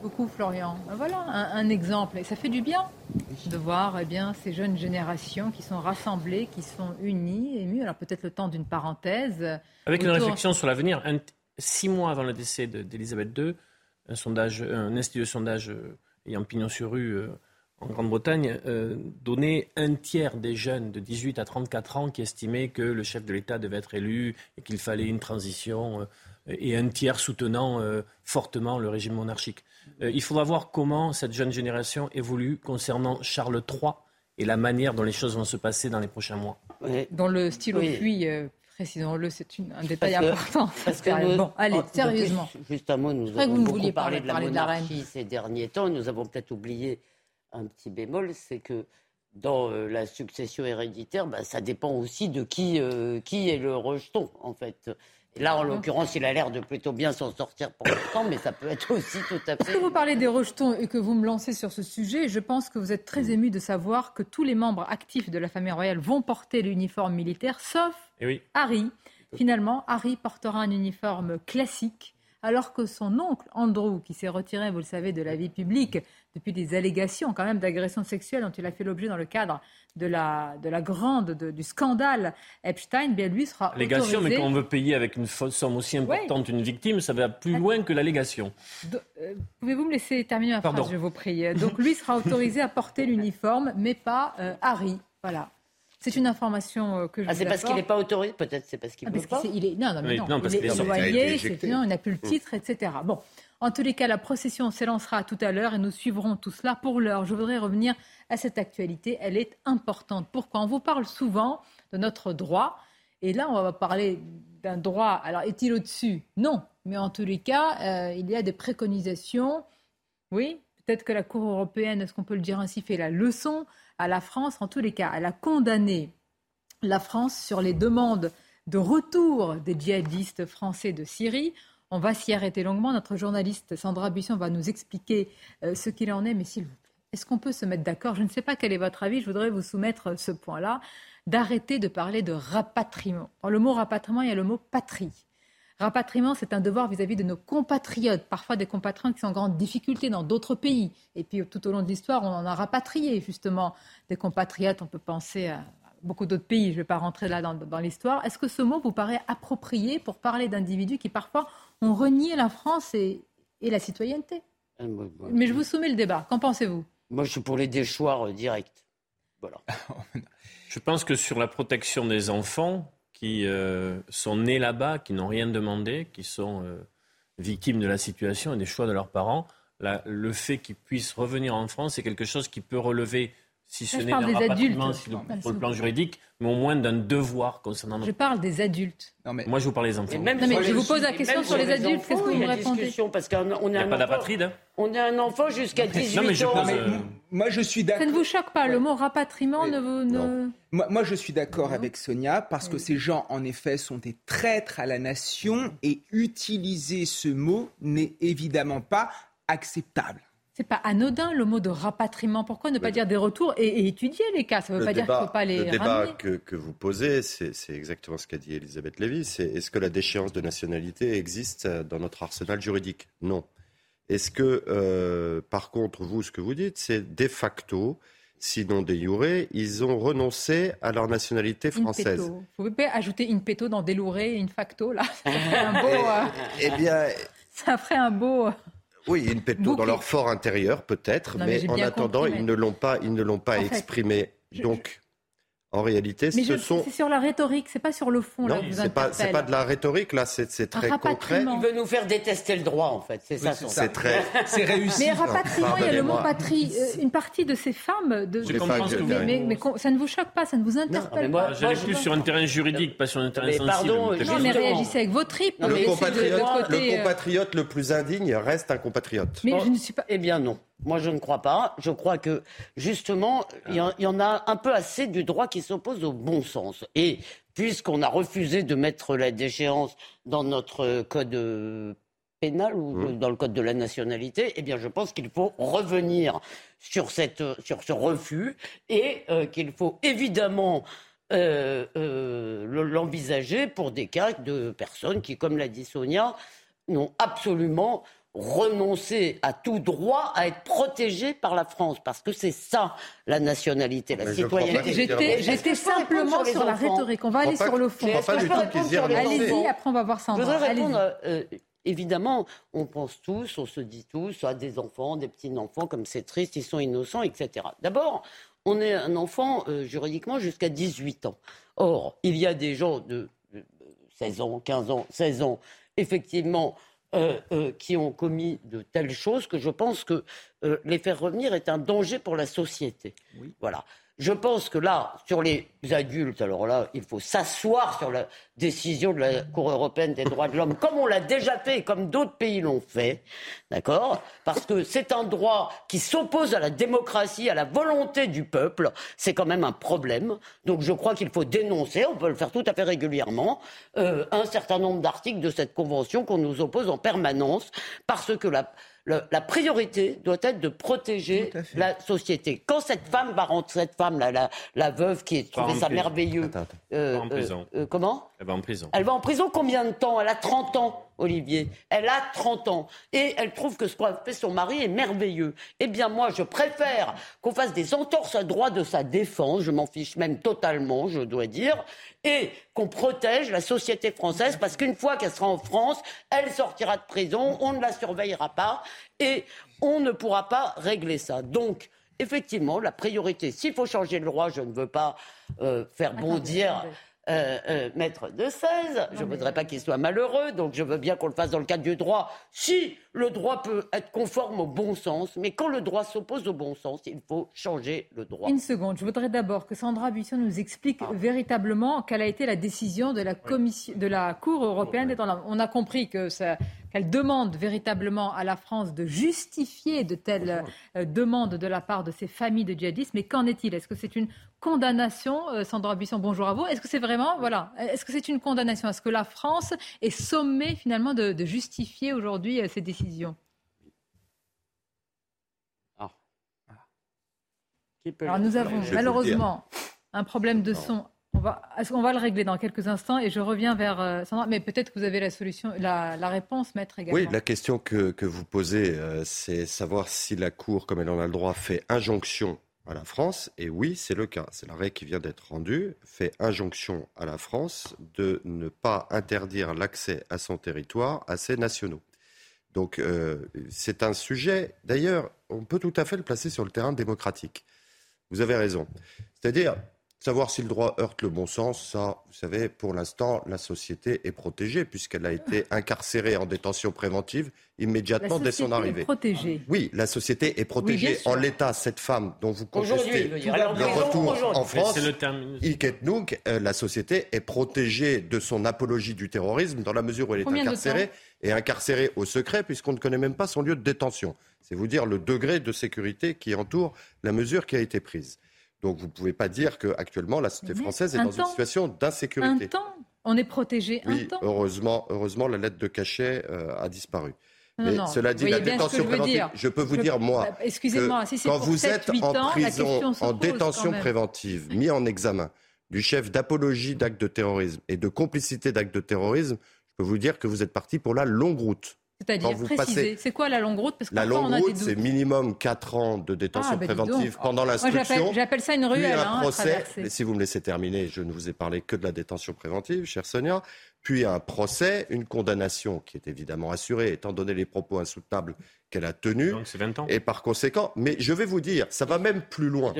Beaucoup, Florian. Ben voilà un, exemple. Et ça fait du bien de voir eh bien, ces jeunes générations qui sont rassemblées, qui sont unies, émues. Alors peut-être le temps d'une parenthèse. Avec une réflexion sur l'avenir, six mois avant le décès d'Elisabeth II, un, sondage, un institut de sondage euh, ayant pignon sur rue euh, en Grande-Bretagne euh, donnait un tiers des jeunes de 18 à 34 ans qui estimaient que le chef de l'État devait être élu et qu'il fallait une transition et un tiers soutenant euh, fortement le régime monarchique. Euh, il faudra voir comment cette jeune génération évolue concernant Charles III et la manière dont les choses vont se passer dans les prochains mois. Dans le style oui. puits, euh, précisons-le, c'est un détail important. parce que bon, allez, sérieusement. Juste un mot, nous avons beaucoup parlé de la monarchie ces derniers temps. Nous avons peut-être oublié un petit bémol, c'est que dans euh, la succession héréditaire, bah, ça dépend aussi de qui, euh, qui est le rejeton, en fait. Et là, en l'occurrence, il a l'air de plutôt bien s'en sortir pour l'instant, mais ça peut être aussi tout à Parce fait. que vous parlez des rejetons et que vous me lancez sur ce sujet, je pense que vous êtes très ému de savoir que tous les membres actifs de la famille royale vont porter l'uniforme militaire, sauf Et oui. Harry. Finalement, Harry portera un uniforme classique, alors que son oncle Andrew, qui s'est retiré, vous le savez, de la vie publique depuis des allégations quand même d'agression sexuelle dont il a fait l'objet dans le cadre de la, de la grande, de- du scandale Epstein, bien lui sera Allégation, mais autorisé. quand on veut payer avec une fausse somme aussi importante une victime, ça va plus loin que l'allégation. Euh, Pouvez-vous me laisser terminer ma Pardon. phrase, je vous prie? Donc lui sera autorisé à porter l'uniforme, mais pas euh, Harry. Voilà. C'est une information euh, que je Ah, c'est parce qu'il n'est pas autorisé Peut-être c'est parce qu'il Ah, ne parce peut pas est- il est- non, non, mais Oui, non, non, parce il qu'il est est Il a été c'est éjecté. non, il n'a plus le Mm. titre, etc. Bon, en tous les cas, la procession s'élancera tout à l'heure et nous suivrons tout cela. Pour l'heure, je voudrais revenir à cette actualité. Elle est importante. Pourquoi? On vous parle souvent de notre droit. Et là, on va parler d'un droit. Alors, est-il au-dessus? Non. Mais en tous les cas, euh, il y a des préconisations. Oui, peut-être que la Cour européenne, est-ce qu'on peut le dire ainsi, fait la leçon à la France. En tous les cas, elle a condamné la France sur les demandes de retour des djihadistes français de Syrie. On va s'y arrêter longuement. Notre journaliste Sandra Buisson va nous expliquer euh, ce qu'il en est. Mais s'il vous plaît, est-ce qu'on peut se mettre d'accord? Je ne sais pas quel est votre avis. Je voudrais vous soumettre ce point-là d'arrêter de parler de rapatriement. Dans le mot rapatriement, il y a le mot patrie. Rapatriement, c'est un devoir vis-à-vis de nos compatriotes, parfois des compatriotes qui sont en grande difficulté dans d'autres pays. Et puis tout au long de l'histoire, on en a rapatrié justement des compatriotes. On peut penser à beaucoup d'autres pays, je ne vais pas rentrer là dans, dans l'histoire. Est-ce que ce mot vous paraît approprié pour parler d'individus qui parfois ont renié la France et, et la citoyenneté? Ah, Mais je vous soumets le débat. Qu'en pensez-vous? Moi, je suis pour les déchoirs euh, directs. Voilà. Je pense que sur la protection des enfants qui euh, sont nés là-bas, qui n'ont rien demandé, qui sont euh, victimes de la situation et des choix de leurs parents, la- le fait qu'ils puissent revenir en France, c'est quelque chose qui peut relever, si ce n'est parle d'un des rapatriement adultes. si le- sur le plan juridique, mais au moins d'un devoir concernant Je parle des adultes. Moi, je vous parle des enfants. Non, mais je vous pose la question sur les adultes. Qu'est-ce que vous me répondez Parce qu'on on Il n'y est a un pas enfant- d'apatride hein On est un enfant jusqu'à 18 Non, mais je ans. pose, euh, Moi, je suis Ça ne vous choque pas Le mot rapatriement ne vous. ne- Moi, moi, je suis d'accord avec Sonia parce que ces gens, en effet, sont des traîtres à la nation et utiliser ce mot n'est évidemment pas acceptable. C'est pas anodin le mot de rapatriement. Pourquoi ne pas dire des retours et, et étudier les cas? Ça ne veut pas dire qu'il ne faut pas les le débat que, que vous posez, c'est exactement ce qu'a dit Elisabeth Lévy. C'est est-ce que la déchéance de nationalité existe euh, dans notre arsenal juridique? Non. Est-ce que, euh, par contre, vous, ce que vous dites, c'est de facto, sinon de jure, ils ont renoncé à leur nationalité française? Vous pouvez ajouter in petto dans délouré, in facto là. Ça ferait un beau. euh, Eh bien, ça ferait un beau. Oui, une péto dans leur fort intérieur, peut-être, mais en attendant, compris, mais- ils ne l'ont pas, ils ne l'ont pas En fait, exprimé. Donc, en réalité, Mais ce je- sont c'est sur la rhétorique, c'est pas sur le fond là. non, c'est pas, pas de la rhétorique là, c'est c'est très concret. Il veut nous faire détester le droit, en fait. C'est ça son C'est très, c'est réussi. Mais rapatriement, il y a le mot patrie. Euh, une partie de ces femmes, de, Je de- comprends ce que vous mais, mais- ça ne vous choque pas, ça ne vous interpelle mais moi- pas. J'allais plus sur un terrain juridique, pas sur un terrain Mais sensible. pardon. Non, mais réagissez avec vos tripes. Non, le, compatriote le plus indigne reste un compatriote. Mais je ne suis pas. Eh bien non. Moi, je ne crois pas. Je crois que, justement, il y, en- il y en a un peu assez du droit qui s'oppose au bon sens. Et puisqu'on a refusé de mettre la déchéance dans notre code euh, pénal ou dans le code de la nationalité, eh bien, je pense qu'il faut revenir sur, cette, sur ce refus et euh, qu'il faut évidemment euh, euh, le- l'envisager pour des cas de personnes qui, comme l'a dit Sonia, n'ont absolument renoncé à tout droit à être protégées par la France, parce que c'est ça la nationalité, la Mais je pas citoyenneté. J'étais je simplement sur la enfants rhétorique. On va Je aller sur le fond. je je. Allez-y, enfants après on va voir Je Sandra. voudrais Allez-y. répondre, euh, évidemment, on pense tous, on se dit tous à des enfants, des petits-enfants, comme c'est triste, ils sont innocents, etc. D'abord, on est un enfant euh, juridiquement jusqu'à 18 ans. Or, il y a des gens de de 16 ans, 15 ans, 16 ans, effectivement, euh, euh, qui ont commis de telles choses que je pense que euh, les faire revenir est un danger pour la société. Voilà. Je pense que là, sur les adultes, alors là, il faut s'asseoir sur la décision de la Cour européenne des droits de l'homme, comme on l'a déjà fait, comme d'autres pays l'ont fait, d'accord? Parce que c'est un droit qui s'oppose à la démocratie, à la volonté du peuple. C'est quand même un problème. Donc je crois qu'il faut dénoncer, on peut le faire tout à fait régulièrement, euh, un certain nombre d'articles de cette convention qu'on nous oppose en permanence, parce que la la priorité doit être de protéger la société. Quand cette femme va rentrer, cette femme, la, la, veuve qui est trouvée ça merveilleux. Euh, en prison. Euh, comment? Elle va en prison. Elle va en prison combien de temps? Elle a 30 ans. Olivier. Elle a 30 ans et elle trouve que ce qu'a fait son mari est merveilleux. Eh bien, moi, je préfère qu'on fasse des entorses à droit de sa défense, je m'en fiche même totalement, je dois dire, et qu'on protège la société française parce qu'une fois qu'elle sera en France, elle sortira de prison, on ne la surveillera pas et on ne pourra pas régler ça. Donc, effectivement, la priorité, s'il faut changer le droit, je ne veux pas euh, faire bondir. Euh, euh, maître de 16. Je ne voudrais pas qu'il soit malheureux, donc je veux bien qu'on le fasse dans le cadre du droit. Si le droit peut être conforme au bon sens, mais quand le droit s'oppose au bon sens, il faut changer le droit. Une seconde, je voudrais d'abord que Sandra Buisson nous explique ah. véritablement quelle a été la décision de la, commission, de la Cour européenne On a compris que ça qu'elle demande véritablement à la France de justifier de telles euh, demandes de la part de ces familles de djihadistes. Mais qu'en est-il? Est-ce que c'est une condamnation euh, Sandra Buisson, bonjour à vous. Est-ce que c'est vraiment, voilà, est-ce que c'est une condamnation? Est-ce que la France est sommée finalement de, justifier aujourd'hui euh, ces décisions? Ah. Alors nous avons malheureusement un problème de son on va, on va le régler dans quelques instants et je reviens vers euh, Sandra. Mais peut-être que vous avez la solution, la, réponse, maître également. Oui, la question que, vous posez, euh, c'est savoir si la Cour, comme elle en a le droit, fait injonction à la France. Et oui, c'est le cas. C'est l'arrêt qui vient d'être rendu, fait injonction à la France de ne pas interdire l'accès à son territoire à ses nationaux. Donc euh, c'est un sujet, d'ailleurs, on peut tout à fait le placer sur le terrain démocratique. Vous avez raison. C'est-à-dire, Savoir si le droit heurte le bon sens, ça, vous savez, pour l'instant, la société est protégée puisqu'elle a été incarcérée en détention préventive immédiatement dès son arrivée. Est protégée. Oui, la société est protégée. en l'état, cette femme dont vous contestez le retour en France, euh, la société est protégée de son apologie du terrorisme dans la mesure où elle est incarcérée et incarcérée au secret puisqu'on ne connaît même pas son lieu de détention. C'est vous dire le degré de sécurité qui entoure la mesure qui a été prise. Donc vous ne pouvez pas dire qu'actuellement la société française est dans une situation d'insécurité. Un temps, on est protégé oui, un temps. Heureusement, heureusement, la lettre de cachet euh, a disparu. Mais cela dit, la détention préventive, je peux vous dire, moi, bah, excusez-moi, si quand vous êtes en prison, en détention préventive, mis en examen du chef d'apologie d'actes de terrorisme et de complicité d'actes de terrorisme, je peux vous dire que vous êtes parti pour la longue route. C'est-à-dire préciser, c'est quoi la longue route Parce La longue route, c'est minimum 4 ans de détention ah, bah, préventive pendant l'instruction. J'appelle ça une ruelle. Puis un hein, procès, mais si vous me laissez terminer, je ne vous ai parlé que de la détention préventive, chère Sonia. Puis un procès, une condamnation qui est évidemment assurée, étant donné les propos insoutenables qu'elle a tenus. Donc c'est 20 ans. Et par conséquent, mais je vais vous dire, ça va même plus loin.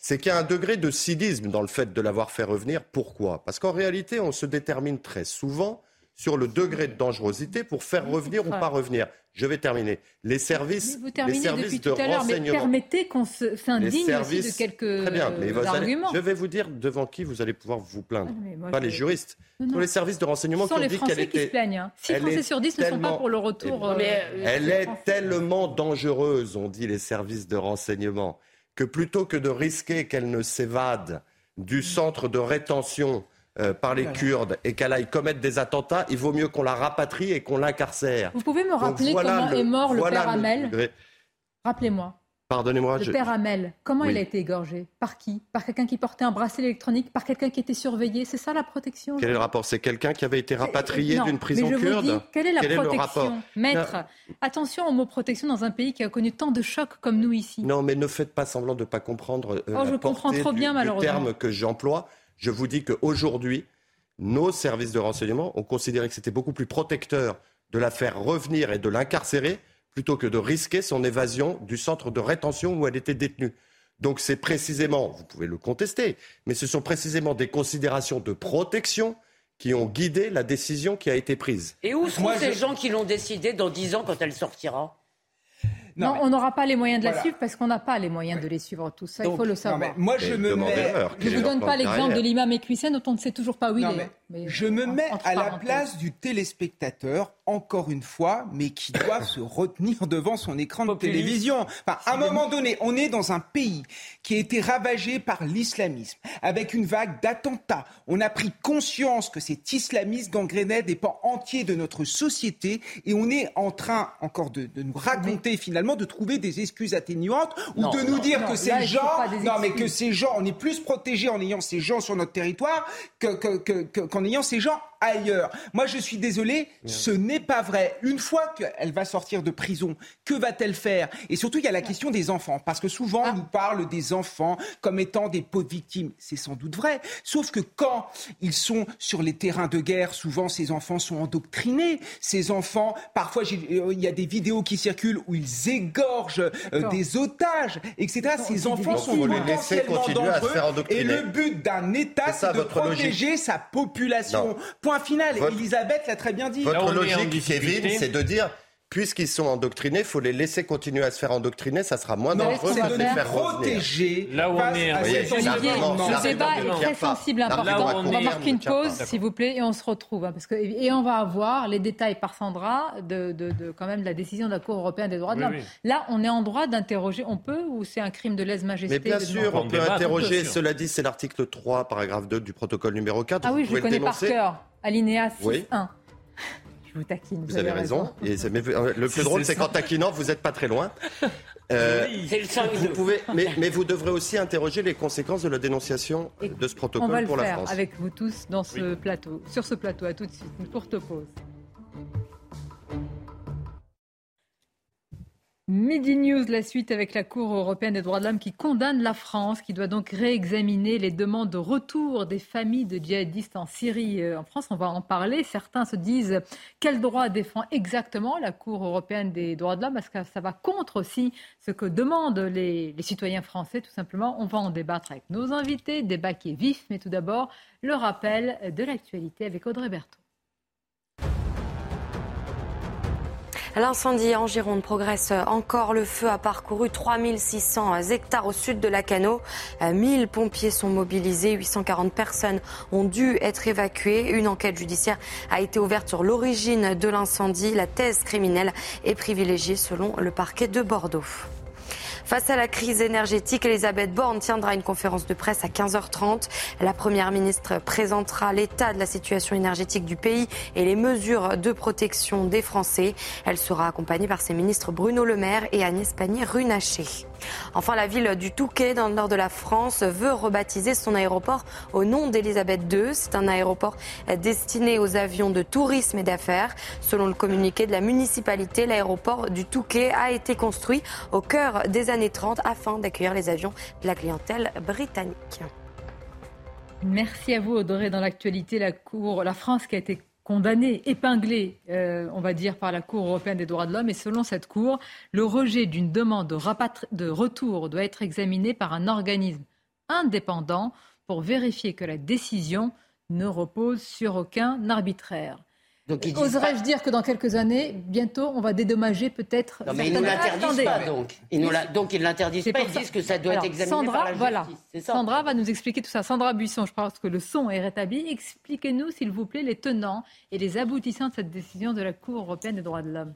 C'est qu'il y a un degré de cynisme dans le fait de l'avoir fait revenir. Pourquoi? Parce qu'en réalité, on se détermine très souvent sur le degré de dangerosité pour faire revenir ou pas revenir. Je vais terminer. Les services, les services de renseignement. Mais permettez qu'on s'indigne aussi de quelques Très bien, mais arguments. je vais vous dire devant qui vous allez pouvoir vous plaindre. Ah, pas les juristes. Non, les services de renseignement qui ont dit qu'elle était. Qui se plaignent. Hein. Six Français sur 10 ne sont pas pour le retour. Eh euh, elle est tellement dangereuse, ont dit les services de renseignement, que plutôt que de risquer qu'elle ne s'évade du centre de rétention euh, par les Kurdes et qu'elle aille commettre des attentats, il vaut mieux qu'on la rapatrie et qu'on l'incarcère. Vous pouvez me rappeler comment est mort le père Hamel Rappelez-moi. Pardonnez-moi. Le père Hamel, comment il a été égorgé? Par qui? Par quelqu'un qui portait un bracelet électronique? Par quelqu'un qui était surveillé? C'est ça la protection Quel est le rapport? C'est quelqu'un qui avait été rapatrié d'une prison mais je kurde? vous dis, Quelle est la protection le rapport? Maître, attention au mot protection dans un pays qui a connu tant de chocs comme nous ici. Non, mais ne faites pas semblant de ne pas comprendre euh, oh, je comprends trop bien, malheureusement. terme que j'emploie. Je vous dis qu'aujourd'hui, nos services de renseignement ont considéré que c'était beaucoup plus protecteur de la faire revenir et de l'incarcérer plutôt que de risquer son évasion du centre de rétention où elle était détenue. Donc c'est précisément, vous pouvez le contester, mais ce sont précisément des considérations de protection qui ont guidé la décision qui a été prise. Et où sont ces gens qui l'ont décidé dans dix ans quand elle sortira? Non, on n'aura pas les moyens de la suivre parce qu'on n'a pas les moyens de les suivre tout ça, il faut le savoir. moi, je me mets... Je ne vous donne pas l'exemple de l'imam Equisen dont on ne sait toujours pas où il est. je me mets à la place du téléspectateur, encore une fois, mais qui doit se retenir devant son écran de télévision. Enfin, à un moment donné, on est dans un pays qui a été ravagé par l'islamisme, avec une vague d'attentats. On a pris conscience que cet islamisme gangrénait des pans entiers de notre société et on est en train encore de, nous raconter finalement de trouver des excuses atténuantes ou de nous dire que ces gens, non mais que ces gens, on est plus protégés en ayant ces gens sur notre territoire qu'en que, que, ayant ces gens ailleurs. Moi, je suis désolé, ce n'est pas vrai. Une fois qu'elle va sortir de prison, que va-t-elle faire? Et surtout, il y a la question des enfants, parce que souvent, on nous parle des enfants comme étant des pauvres victimes. C'est sans doute vrai. Sauf que quand ils sont sur les terrains de guerre, souvent, ces enfants sont endoctrinés. Ces enfants, parfois, euh, il y a des vidéos qui circulent où ils égorgent euh, des otages, etc. ces enfants sont potentiellement dangereux. Et le but d'un État, c'est de protéger sa population. Point final. Elisabeth l'a très bien dit. Votre logique, Kevin, c'est de dire puisqu'ils sont endoctrinés, il faut les laisser continuer à se faire endoctriner, ça sera moins dangereux de les faire protéger. Là où on est, Olivier, le débat est très sensible, important. On va marquer une pause, s'il vous plaît, et on se retrouve. Hein, parce que, et on va avoir les détails par Sandra de, de, de quand même la décision de la Cour européenne des droits de l'homme. Là, on est en droit d'interroger. On peut ou c'est un crime de lèse-majesté Mais bien sûr, on peut interroger. Cela dit, c'est l'article 3, paragraphe 2 du protocole numéro 4. Ah oui, je le connais par cœur. Alinéa 6.1. Je vous taquine. Vous, avez, raison. Et le plus drôle, c'est qu'en taquinant, vous n'êtes pas très loin. Euh, vous pouvez, mais, mais, vous devrez aussi interroger les conséquences de la dénonciation de ce protocole pour la France. On va le faire avec vous tous dans ce plateau, sur ce plateau. À tout de suite. Une courte pause. Midi News, la suite avec la Cour européenne des droits de l'homme qui condamne la France, qui doit donc réexaminer les demandes de retour des familles de djihadistes en Syrie. Euh, en France, on va en parler. Certains se disent quel droit défend exactement la Cour européenne des droits de l'homme, parce que ça va contre aussi ce que demandent les, citoyens français, tout simplement. On va en débattre avec nos invités, débat qui est vif, mais tout d'abord, le rappel de l'actualité avec Audrey Berthaud. L'incendie en Gironde progresse encore. Le feu a parcouru 3600 hectares au sud de la Cano. 1000 pompiers sont mobilisés. 840 personnes ont dû être évacuées. Une enquête judiciaire a été ouverte sur l'origine de l'incendie. La thèse criminelle est privilégiée selon le parquet de Bordeaux. Face à la crise énergétique, Elisabeth Borne tiendra une conférence de presse à 15h30. La Première ministre présentera l'état de la situation énergétique du pays et les mesures de protection des Français. Elle sera accompagnée par ses ministres Bruno Le Maire et Agnès Pannier-Runacher. Enfin, la ville du Touquet, dans le nord de la France, veut rebaptiser son aéroport au nom d'Elisabeth II. C'est un aéroport destiné aux avions de tourisme et d'affaires. Selon le communiqué de la municipalité, l'aéroport du Touquet a été construit au cœur des années 30 afin d'accueillir les avions de la clientèle britannique. Merci à vous, Audrey. Dans l'actualité, la la France qui a été condamné, épinglé, euh, on va dire, par la Cour européenne des droits de l'homme. Et selon cette Cour, le rejet d'une demande de, de retour doit être examiné par un organisme indépendant pour vérifier que la décision ne repose sur aucun arbitraire. Oserais-je dire que dans quelques années, bientôt, on va dédommager peut-être. Non, mais ils ne l'interdisent pas donc. Ils donc ils ne l'interdisent pas. Ils disent que ça doit être examiné Sandra, par la voilà. Sandra va nous expliquer tout ça. Sandra Buisson, je pense que le son est rétabli. Expliquez-nous, s'il vous plaît, les tenants et les aboutissants de cette décision de la Cour européenne des droits de l'homme.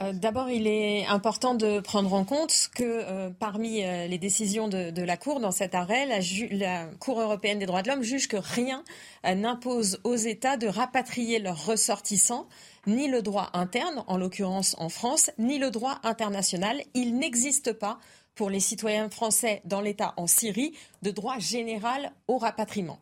Euh, d'abord, il est important de prendre en compte que euh, parmi euh, les décisions de, la Cour dans cet arrêt, la, Cour européenne des droits de l'homme juge que rien n'impose aux États de rapatrier leurs ressortissants, ni le droit interne, en l'occurrence en France, ni le droit international. Il n'existe pas pour les citoyens français dans l'État en Syrie de droit général au rapatriement.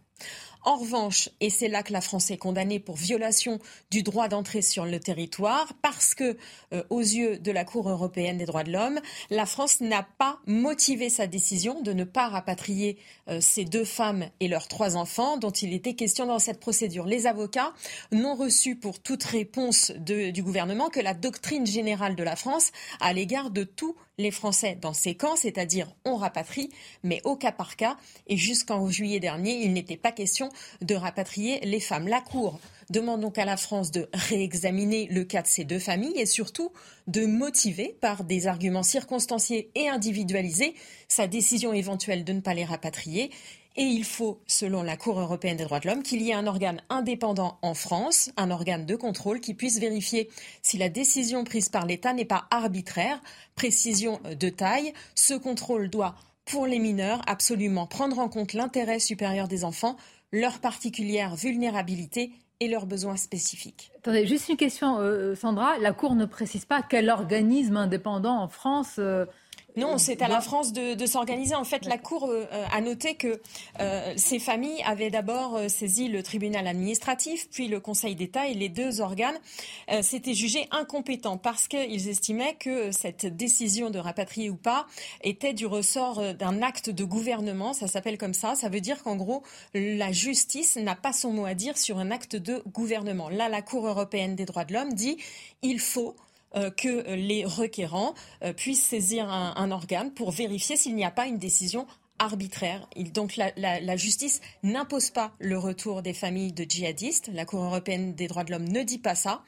En revanche, et c'est là que la France est condamnée pour violation du droit d'entrée sur le territoire, parce que, euh, aux yeux de la Cour européenne des droits de l'homme, la France n'a pas motivé sa décision de ne pas rapatrier euh, ces deux femmes et leurs trois enfants dont il était question dans cette procédure. Les avocats n'ont reçu pour toute réponse du gouvernement que la doctrine générale de la France à l'égard de tous les Français dans ces camps, c'est-à-dire on rapatrie, mais au cas par cas. Et jusqu'en juillet dernier, il n'était pas question de rapatrier les femmes. La Cour demande donc à la France de réexaminer le cas de ces deux familles et surtout de motiver par des arguments circonstanciés et individualisés sa décision éventuelle de ne pas les rapatrier. Et il faut, selon la Cour européenne des droits de l'homme, qu'il y ait un organe indépendant en France, un organe de contrôle qui puisse vérifier si la décision prise par l'État n'est pas arbitraire. Précision de taille, ce contrôle doit, pour les mineurs, absolument prendre en compte l'intérêt supérieur des enfants, leur particulière vulnérabilité et leurs besoins spécifiques. Attendez, juste une question, euh, Sandra. La Cour ne précise pas quel organisme indépendant en France euh, non, c'est à la France de, s'organiser. En fait, la Cour euh, a noté que euh, ces familles avaient d'abord euh, saisi le tribunal administratif, puis le Conseil d'État, et les deux organes s'étaient jugés incompétents parce qu'ils estimaient que cette décision de rapatrier ou pas était du ressort d'un acte de gouvernement. Ça s'appelle comme ça. Ça veut dire qu'en gros, la justice n'a pas son mot à dire sur un acte de gouvernement. Là, la Cour européenne des droits de l'homme dit il faut euh, que les requérants euh, puissent saisir un, organe pour vérifier s'il n'y a pas une décision arbitraire. donc la, justice n'impose pas le retour des familles de djihadistes. La Cour européenne des droits de l'homme ne dit pas ça.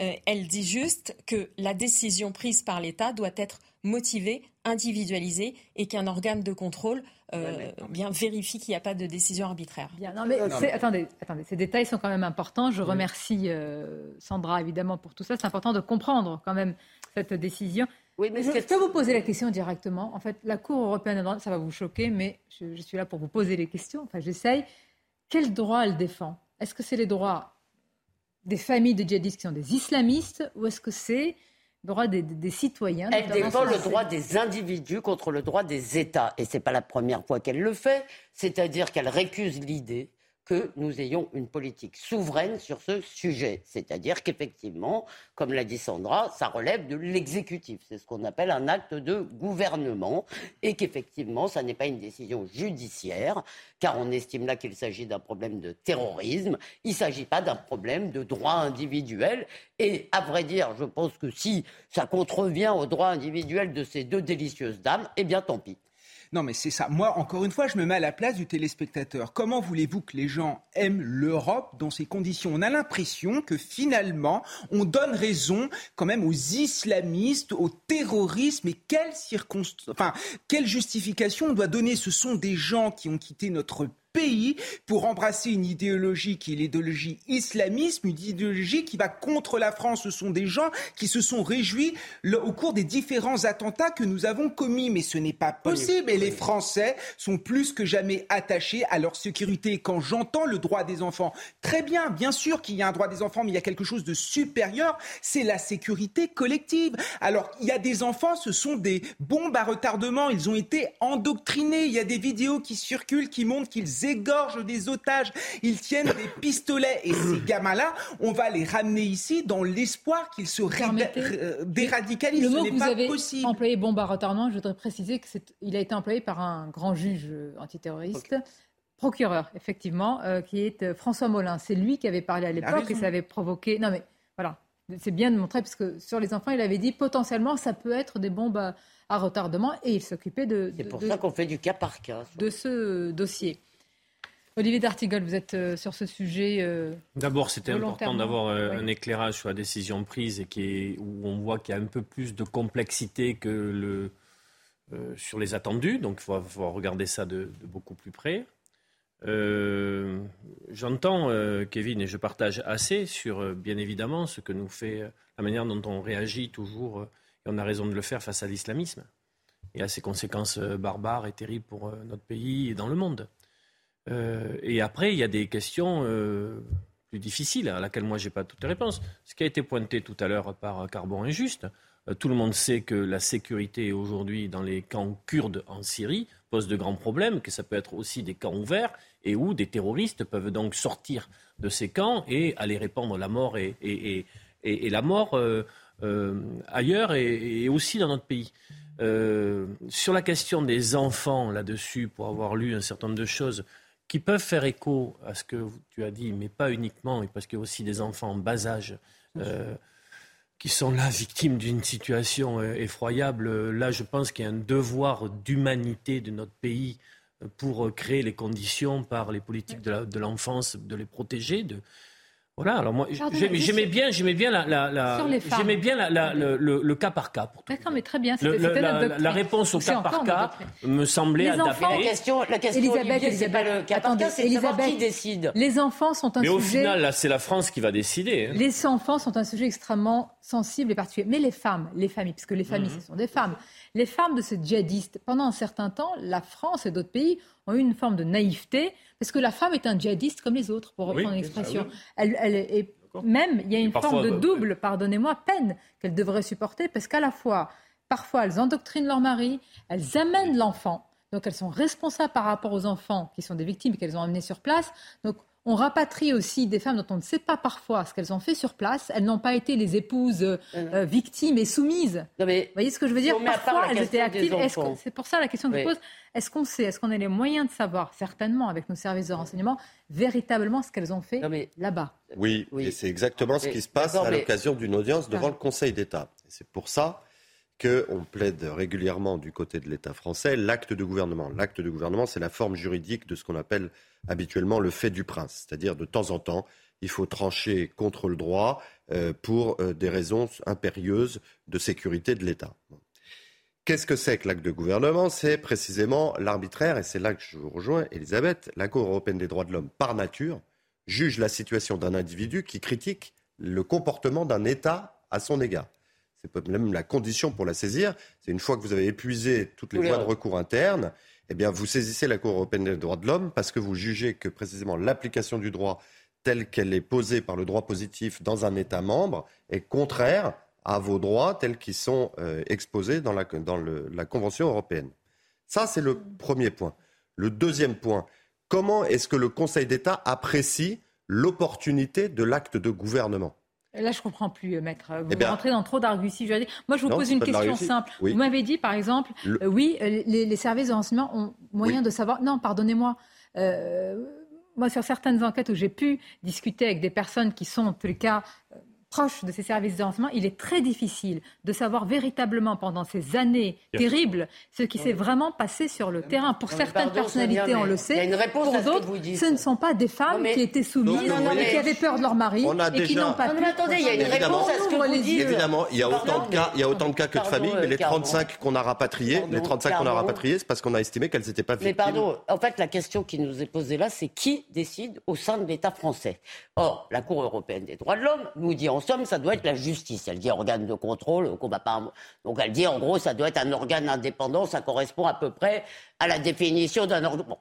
Euh, elle dit juste que la décision prise par l'État doit être motivée, individualisée et qu'un organe de contrôle euh, bien vérifie qu'il n'y a pas de décision arbitraire. non, mais, Attendez, attendez, ces détails sont quand même importants. Je remercie euh, Sandra évidemment pour tout ça. C'est important de comprendre quand même cette décision. Oui, mais je, peux vous poser la question directement. En fait, la Cour européenne ça va vous choquer, mais je, je suis là pour vous poser les questions. Enfin, j'essaye. Quel droit elle défend? Est-ce que c'est les droits des familles de djihadistes qui sont des islamistes ou est-ce que c'est droit des, citoyens. Elle défend le droit des individus contre le droit des États. Et ce n'est pas la première fois qu'elle le fait. C'est-à-dire qu'elle récuse l'idée que nous ayons une politique souveraine sur ce sujet. C'est-à-dire qu'effectivement, comme l'a dit Sandra, ça relève de l'exécutif. C'est ce qu'on appelle un acte de gouvernement et qu'effectivement, ça n'est pas une décision judiciaire, car on estime là qu'il s'agit d'un problème de terrorisme. Il ne s'agit pas d'un problème de droit individuel. Et à vrai dire, je pense que si ça contrevient au droit individuel de ces deux délicieuses dames, eh bien tant pis. Non, mais c'est ça. Moi, encore une fois, je me mets à la place du téléspectateur. Comment voulez-vous que les gens aiment l'Europe dans ces conditions? On a l'impression que finalement, on donne raison quand même aux islamistes, au terrorisme. Et quelle quelle justification on doit donner? Ce sont des gens qui ont quitté notre pays pour embrasser une idéologie qui est l'idéologie islamisme, une idéologie qui va contre la France. Ce sont des gens qui se sont réjouis au cours des différents attentats que nous avons commis. Mais ce n'est pas possible. Et les Français sont plus que jamais attachés à leur sécurité. Quand j'entends le droit des enfants, très bien, bien sûr qu'il y a un droit des enfants, mais il y a quelque chose de supérieur, c'est la sécurité collective. Alors, il y a des enfants, ce sont des bombes à retardement, ils ont été endoctrinés. Il y a des vidéos qui circulent qui montrent qu'ils égorgent des otages, ils tiennent des pistolets. Et ces gamins-là, on va les ramener ici dans l'espoir qu'ils se euh, déradicalisent. Le mot que vous avez employé bombe à retardement, je voudrais préciser qu'il a été employé par un grand juge antiterroriste. Procureur, effectivement, euh, qui est euh, François Molin. C'est lui qui avait parlé à l'époque et ça avait provoqué. Non, mais voilà, c'est bien de montrer, parce que sur les enfants, il avait dit potentiellement ça peut être des bombes à, retardement et il s'occupait de. C'est pour ça qu'on fait du cas par cas. De ce dossier. Olivier D'Artigol, vous êtes euh, sur ce sujet. Euh, D'abord, c'était important d'avoir euh, un éclairage sur la décision prise et qui où on voit qu'il y a un peu plus de complexité que le, sur les attendus. Donc, il faut, regarder ça de, beaucoup plus près. J'entends Kevin et je partage assez sur, bien évidemment, ce que nous fait la manière dont on réagit toujours, et on a raison de le faire face à l'islamisme et à ses conséquences barbares et terribles pour notre pays et dans le monde. Euh, et après, il y a des questions euh, plus difficiles à laquelle moi, je n'ai pas toutes les réponses. Ce qui a été pointé tout à l'heure par Carbon Injuste, euh, tout le monde sait que la sécurité aujourd'hui dans les camps kurdes en Syrie pose de grands problèmes, que ça peut être aussi des camps ouverts et où des terroristes peuvent donc sortir de ces camps et aller répandre la mort et, et, et, la mort ailleurs et, aussi dans notre pays. sur la question des enfants là-dessus, pour avoir lu un certain nombre de choses, qui peuvent faire écho à ce que tu as dit, mais pas uniquement, et parce qu'il y a aussi des enfants en bas âge euh, qui sont là victimes d'une situation euh, effroyable. Là, je pense qu'il y a un devoir d'humanité de notre pays pour créer les conditions par les politiques de l'enfance de, les protéger, voilà, alors moi, j'aimais bien, j'aimais bien la, la, j'aimais bien la, le, le, cas par cas. D'accord, mais très bien. la, réponse au cas par cas me semblait adaptée. La question, la question Elisabeth, c'est pas le cas par cas, c'est qui décide. Les enfants sont un mais sujet. Mais au final, là, c'est la France qui va décider. Hein. Les enfants sont un sujet extrêmement sensible et particulier. Mais les femmes, les familles, puisque les familles, mhm. ce sont des femmes, les femmes de ces djihadistes, pendant un certain temps, la France et d'autres pays ont eu une forme de naïveté, parce que la femme est un djihadiste comme les autres, pour reprendre l'expression. Elle, elle est, même, il y a une forme de double, pardonnez-moi, peine qu'elles devraient supporter, parce qu'à la fois, parfois, elles endoctrinent leur mari, elles amènent l'enfant, donc elles sont responsables par rapport aux enfants qui sont des victimes et qu'elles ont amenés sur place. Donc on rapatrie aussi des femmes dont on ne sait pas parfois ce qu'elles ont fait sur place. Elles n'ont pas été les épouses euh, euh, victimes et soumises. Vous voyez ce que je veux dire Parfois, elles étaient actives. C'est pour ça la question que je pose. Est-ce qu'on sait, est-ce qu'on a les moyens de savoir, certainement avec nos services de renseignement, véritablement ce qu'elles ont fait là-bas? Oui, et c'est exactement ce qui se passe à l'occasion d'une audience devant le Conseil d'État. C'est pour ça qu'on plaide régulièrement du côté de l'État français l'acte de gouvernement. L'acte de gouvernement, c'est la forme juridique de ce qu'on appelle habituellement le fait du prince. C'est-à-dire, de temps en temps, il faut trancher contre le droit euh, pour euh, des raisons impérieuses de sécurité de l'État. Qu'est-ce que c'est que l'acte de gouvernement? C'est précisément l'arbitraire, et c'est là que je vous rejoins, Elisabeth. La Cour européenne des droits de l'homme, par nature, juge la situation d'un individu qui critique le comportement d'un État à son égard c'est même la condition pour la saisir. C'est une fois que vous avez épuisé toutes les voies de recours internes, eh bien, vous saisissez la Cour européenne des droits de l'homme parce que vous jugez que précisément l'application du droit telle qu'elle est posée par le droit positif dans un État membre est contraire à vos droits tels qu'ils sont euh, exposés dans, la, dans la Convention européenne. Ça, c'est le premier point. Le deuxième point, comment est-ce que le Conseil d'État apprécie l'opportunité de l'acte de gouvernement? Là, je ne comprends plus, euh, maître. Vous eh rentrez dans trop d'arguties. Moi, je vous pose une question simple. Vous m'avez dit, par exemple, euh, oui, euh, les, services de renseignement ont moyen de savoir. Non, pardonnez-moi. moi, sur certaines enquêtes où j'ai pu discuter avec des personnes qui sont, en les cas, proche de ces services de renseignement, il est très difficile de savoir véritablement pendant ces années terribles ce qui s'est vraiment passé sur le terrain. Pour certaines personnalités, on le sait. Pour d'autres, ce ne sont pas des femmes qui étaient soumises et qui avaient peur de leur mari et qui n'ont pas pu. Mais attendez, il y a une réponse à ce que vous dites. Évidemment, il y a autant de cas, il y a autant de cas que de familles, mais les 35 qu'on a rapatriés, les 35 qu'on a rapatriés, c'est parce qu'on a estimé qu'elles n'étaient pas victimes. Mais pardon, en fait, la question qui nous est posée là, c'est qui décide au sein de l'État français? Or, la Cour européenne des droits de l'homme nous dit en somme, ça doit être la justice. Elle dit organe de contrôle, qu'on va pas. Donc elle dit en gros, ça doit être un organe indépendant. Ça correspond à peu près à la définition d'un organe. Bon,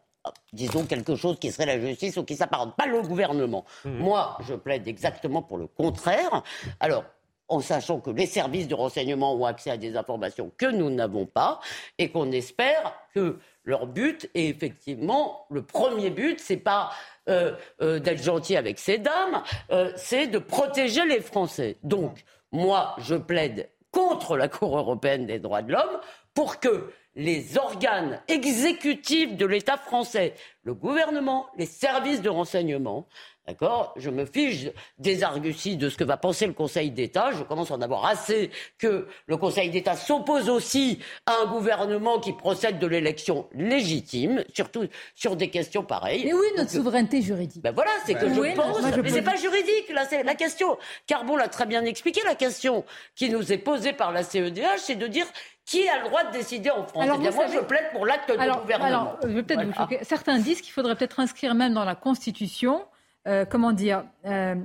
disons quelque chose qui serait la justice ou qui s'apparente pas au gouvernement. Mmh. Moi, je plaide exactement pour le contraire. Alors, en sachant que les services de renseignement ont accès à des informations que nous n'avons pas et qu'on espère que leur but est effectivement le premier but, c'est pas euh, euh, d'être gentil avec ces dames, euh, c'est de protéger les Français. Donc, moi, je plaide contre la Cour européenne des droits de l'homme pour que les organes exécutifs de l'État français, le gouvernement, les services de renseignement, D'accord? Je me fiche des arguties de ce que va penser le Conseil d'État. Je commence à en avoir assez que le Conseil d'État s'oppose aussi à un gouvernement qui procède de l'élection légitime, surtout sur des questions pareilles. Mais oui, notre souveraineté juridique? Ben voilà, c'est que je pense. mais c'est pas juridique, là, c'est la question. Carbon l'a très bien expliqué. La question qui nous est posée par la CEDH, c'est de dire qui a le droit de décider en France alors, eh Moi, je plaide pour l'acte de gouvernement. Alors, je vais peut-être vous choquer. Certains disent qu'il faudrait peut-être inscrire même dans la Constitution euh, comment dire, euh,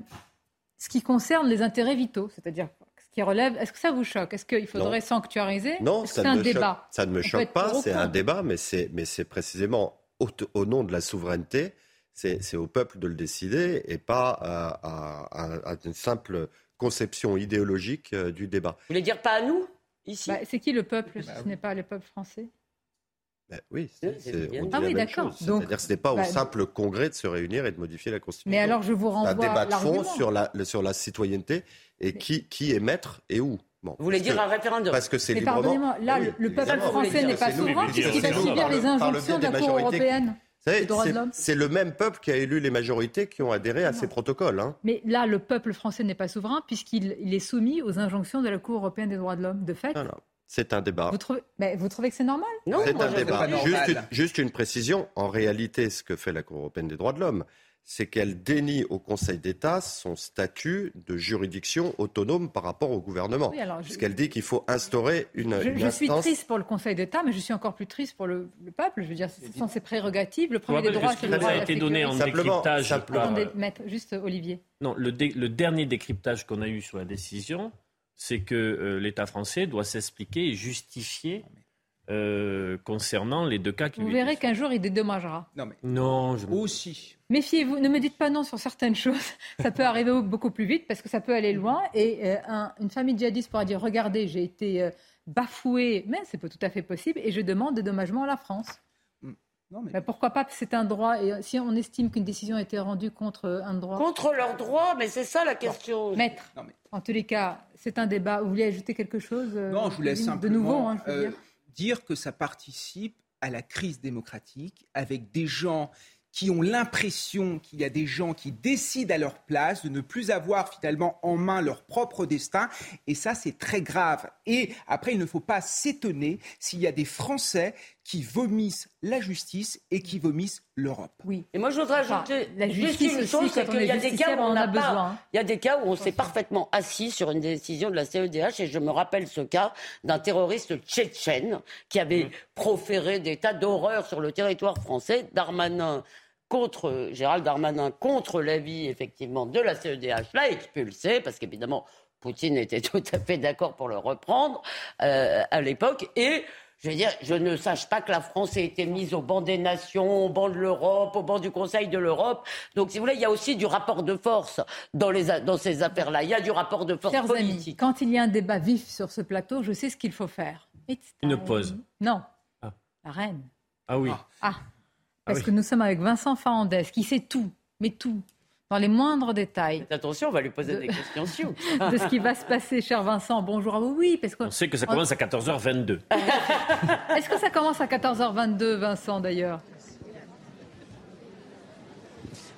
ce qui concerne les intérêts vitaux, c'est-à-dire ce qui relève. Est-ce que ça vous choque? Est-ce qu'il faudrait sanctuariser? Non, ça, ne un débat? ça ne me choque pas. C'est un débat, mais c'est, mais c'est précisément au, nom de la souveraineté. C'est, au peuple de le décider et pas à, une simple conception idéologique euh, du débat. Vous voulez dire pas à nous ici? Bah, C'est qui le peuple bah, Ce n'est pas le peuple français? Ben oui, c'est, ah oui, d'accord. C'est-à-dire que ce n'est pas au bah, simple congrès de se réunir et de modifier la Constitution. Mais alors je vous renvoie un débat de fond sur la, sur la citoyenneté et qui, qui est maître et où. Bon, vous voulez dire un référendum Parce que c'est Mais librement... pardonnez-moi, là, le peuple français n'est pas souverain puisqu'il va subir les injonctions de la Cour européenne. C'est le même peuple qui a élu les majorités qui ont adhéré à ces protocoles. Hein. Mais là, le peuple français n'est pas souverain puisqu'il est soumis aux injonctions de la Cour européenne des droits de l'homme, de fait. C'est un débat. Vous trouvez, mais vous trouvez que c'est normal? Non, C'est un je- débat. pas Juste juste une précision. En réalité, ce que fait la Cour européenne des droits de l'homme, c'est qu'elle dénie au Conseil d'État son statut de juridiction autonome par rapport au gouvernement. Oui, alors, je- Puisqu'elle dit qu'il faut instaurer une, Je, une je suis instance. triste pour le Conseil d'État, mais je suis encore plus triste pour le, le peuple. Je veux dire, ce sont ses prérogatives. Le premier des droits, c'est ce le qui droit a à la été donné en décryptage simplement. par- Attendez, maître, juste Olivier. Non, le, dé- le dernier décryptage qu'on a eu sur la décision, c'est que euh, l'État français doit s'expliquer et justifier euh, concernant les deux cas qui Vous lui verrez qu'un jour, il dédommagera. Non, mais Non, je... aussi. Méfiez-vous, ne me dites pas non sur certaines choses. Ça peut arriver beaucoup plus vite parce que ça peut aller loin. Et euh, un- une famille djihadiste pourra dire regardez, j'ai été euh, bafouée, mais c'est pas tout à fait possible, et je demande dédommagement à la France. Non, mais... Pourquoi pas C'est un droit. Et euh, si on estime qu'une décision a été rendue contre euh, un droit. Contre leurs droits, mais c'est ça la question. Maître, Non, mais- en tous les cas, c'est un débat. Vous voulez ajouter quelque chose euh, Non, je voulais de simplement nouveau, hein, je veux euh, dire. dire que ça participe à la crise démocratique avec des gens qui ont l'impression qu'il y a des gens qui décident à leur place de ne plus avoir finalement en main leur propre destin. Et ça, c'est très grave. Et après, il ne faut pas s'étonner s'il y a des Français qui vomissent la justice et qui vomissent l'Europe. Oui. Et moi, je voudrais Enfin, ajouter la juste justice une aussi, chose, c'est qu'il y a des cas où on on a pas, besoin, hein. il y a des cas où on s'est parfaitement assis sur une décision de la CEDH, et je me rappelle ce cas d'un terroriste tchétchène qui avait Mmh. proféré des tas d'horreurs sur le territoire français, Darmanin contre Gérald Darmanin contre l'avis effectivement de la CEDH l'a expulsé parce qu'évidemment Poutine était tout à fait d'accord pour le reprendre euh, à l'époque et je veux dire, je ne sache pas que la France ait été mise au banc des nations, au banc de l'Europe, au banc du Conseil de l'Europe. Donc, si vous voulez, il y a aussi du rapport de force dans, les, a- dans ces affaires-là. Il y a du rapport de force Chers politique. amis, quand il y a un débat vif sur ce plateau, je sais ce qu'il faut faire. Une pause. Non. Ah. La reine. Ah oui. Ah. Parce oui. que nous sommes avec Vincent Fernandez, qui sait tout, mais tout, dans les moindres détails. Attention, on va lui poser De- des questions sioux. de ce qui va se passer, cher Vincent. Bonjour à vous. Oui, parce que. On sait que ça commence à 14h22. Est-ce que ça commence à 14h22, Vincent, d'ailleurs?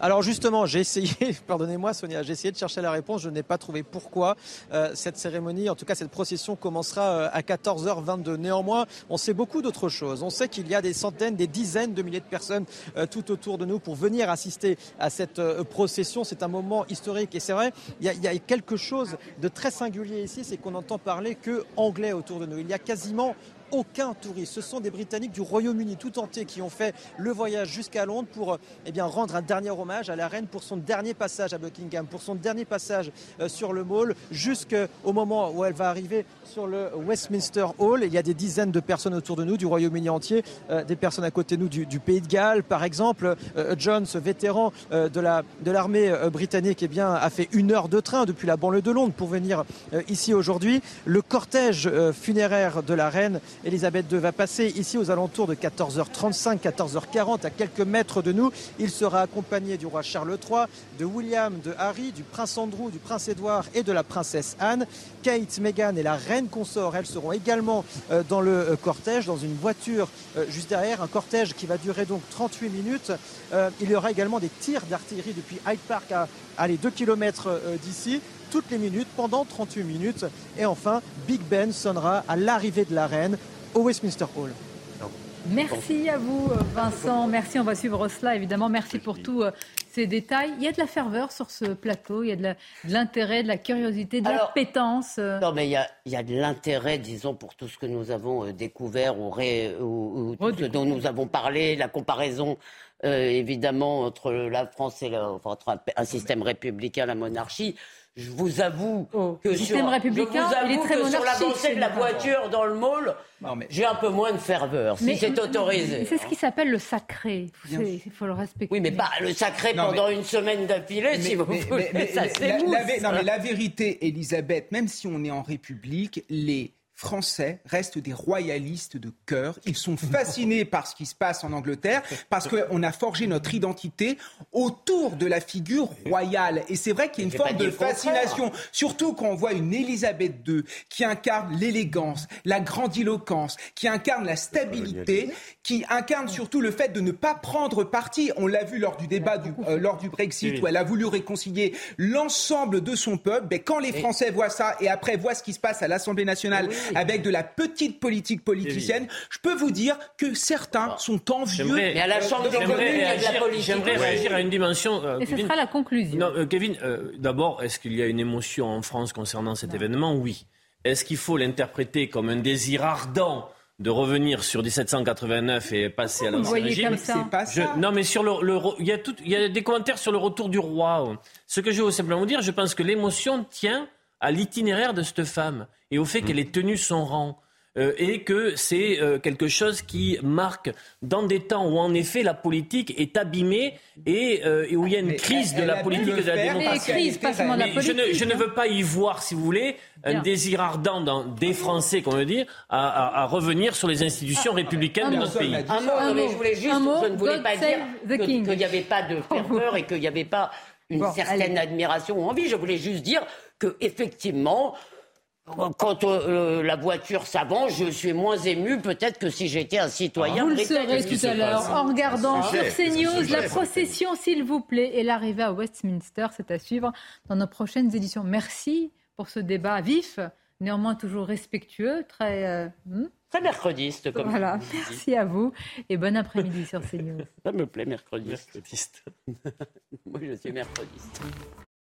Alors justement, j'ai essayé, pardonnez-moi Sonia, j'ai essayé de chercher la réponse, je n'ai pas trouvé pourquoi euh, cette cérémonie, en tout cas cette procession commencera euh, à 14h22. Néanmoins, on sait beaucoup d'autres choses. On sait qu'il y a des centaines, des dizaines de milliers de personnes euh, tout autour de nous pour venir assister à cette procession. C'est un moment historique et c'est vrai, il y, il y a quelque chose de très singulier ici, c'est qu'on n'entend parler que anglais autour de nous. Il y a quasiment aucun touriste. Ce sont des Britanniques du Royaume-Uni tout entier qui ont fait le voyage jusqu'à Londres pour euh, eh bien, rendre un dernier hommage à la reine pour son dernier passage à Buckingham, pour son dernier passage euh, sur le Mall, jusqu'au moment où elle va arriver sur le Westminster Hall. Il y a des dizaines de personnes autour de nous, du Royaume-Uni entier, euh, des personnes à côté de nous du, Pays de Galles, par exemple. John, ce vétéran de la de l'armée britannique, eh bien, a fait une heure de train depuis la banlieue de Londres pour venir ici aujourd'hui. Le cortège funéraire de la reine Elisabeth II va passer ici aux alentours de 14h35, 14h40, à quelques mètres de nous. Il sera accompagné du roi Charles III, de William, de Harry, du prince Andrew, du prince Édouard et de la princesse Anne. Kate, Meghan et la reine consort, elles seront également euh, dans le euh, cortège, dans une voiture euh, juste derrière, un cortège qui va durer donc 38 minutes. Il y aura également des tirs d'artillerie depuis Hyde Park à, à les 2 km d'ici toutes les minutes pendant 38 minutes. Et enfin, Big Ben sonnera à l'arrivée de la reine au Westminster Hall. Merci à vous, Vincent. Merci, on va suivre cela, évidemment. Merci pour tous euh, ces détails. Il y a de la ferveur sur ce plateau, il y a de la- de l'intérêt, de, la curiosité, de la Alors- pétence. euh. Non, mais il y a, il y a de l'intérêt, disons, pour tout ce que nous avons euh, découvert ou, ré- ou- ou tout ce dont nous avons parlé, la comparaison, euh, évidemment, entre la France et la- enfin, entre un, un système républicain, la monarchie. Je vous avoue que Oh, le système sur, républicain, je vous il est avoue très que sur l'avancée de la voiture dans le mall, j'ai un peu moins de ferveur, si Mais- c'est autorisé. C'est ce qui s'appelle le sacré. Il faut le respecter. Oui, mais pas le sacré Non, pendant une semaine d'affilée, si vous voulez. ça la- s'émousse. la vé- non, mais la vérité, Elisabeth, même si on est en République, les Français restent des royalistes de cœur. Ils sont fascinés par ce qui se passe en Angleterre parce qu'on a forgé notre identité autour de la figure royale. Et c'est vrai qu'il y a une forme de fascination, surtout quand on voit une Elisabeth II qui incarne l'élégance, la grandiloquence, qui incarne la stabilité, qui incarne surtout le fait de ne pas prendre parti. On l'a vu lors du débat du, euh, lors du Brexit où elle a voulu réconcilier l'ensemble de son peuple. Ben, quand les Français voient ça et après voient ce qui se passe à l'Assemblée nationale avec de la petite politique politicienne, je peux vous dire que certains sont envieux. Mais à la Chambre des communes, il y a de la politique. J'aimerais Oui. réagir à une dimension. euh, Et ce Kevin. sera la conclusion. Non, euh, Kevin, euh, d'abord, est-ce qu'il y a une émotion en France concernant cet événement? Oui. Est-ce qu'il faut l'interpréter comme un désir ardent de revenir sur 1789 et passer à Vous l'ancien voyez régime? comme ça. C'est pas Je- ça. non, mais sur le, il y a tout, il y a des commentaires sur le retour du roi. Ce que je veux simplement vous dire, je pense que l'émotion tient à l'itinéraire de cette femme et au fait qu'elle ait tenu son rang. Euh, et que c'est euh, quelque chose qui marque dans des temps où en effet la politique est abîmée et, euh, et où il y a une Mais crise elle- de la a politique et de la démocratie. pas la Mais je, ne, politique, je ne veux pas y voir, si vous voulez, un Bien. désir ardent dans des Français, qu'on veut dire, à, à- à revenir sur les institutions républicaines de notre pays. Un mot, non, mais je voulais juste, Un mot. je ne voulais God pas dire qu'il n'y avait pas de ferveur et qu'il n'y avait pas une Bon, certaine allez. admiration ou envie. Je voulais juste dire que effectivement, quand euh, la voiture s'avance, je suis moins ému peut-être que si j'étais un citoyen. Vous le qui tout à l'heure en regardant sur CNews la procession, s'il vous plaît, et l'arrivée à Westminster. C'est à suivre dans nos prochaines éditions. Merci pour ce débat vif, néanmoins toujours respectueux, très. euh, hmm, Très mercrediste, comme voilà, merci à vous et bon après-midi sur CNews. Ça me plaît, mercrediste. Moi, je suis mercrediste.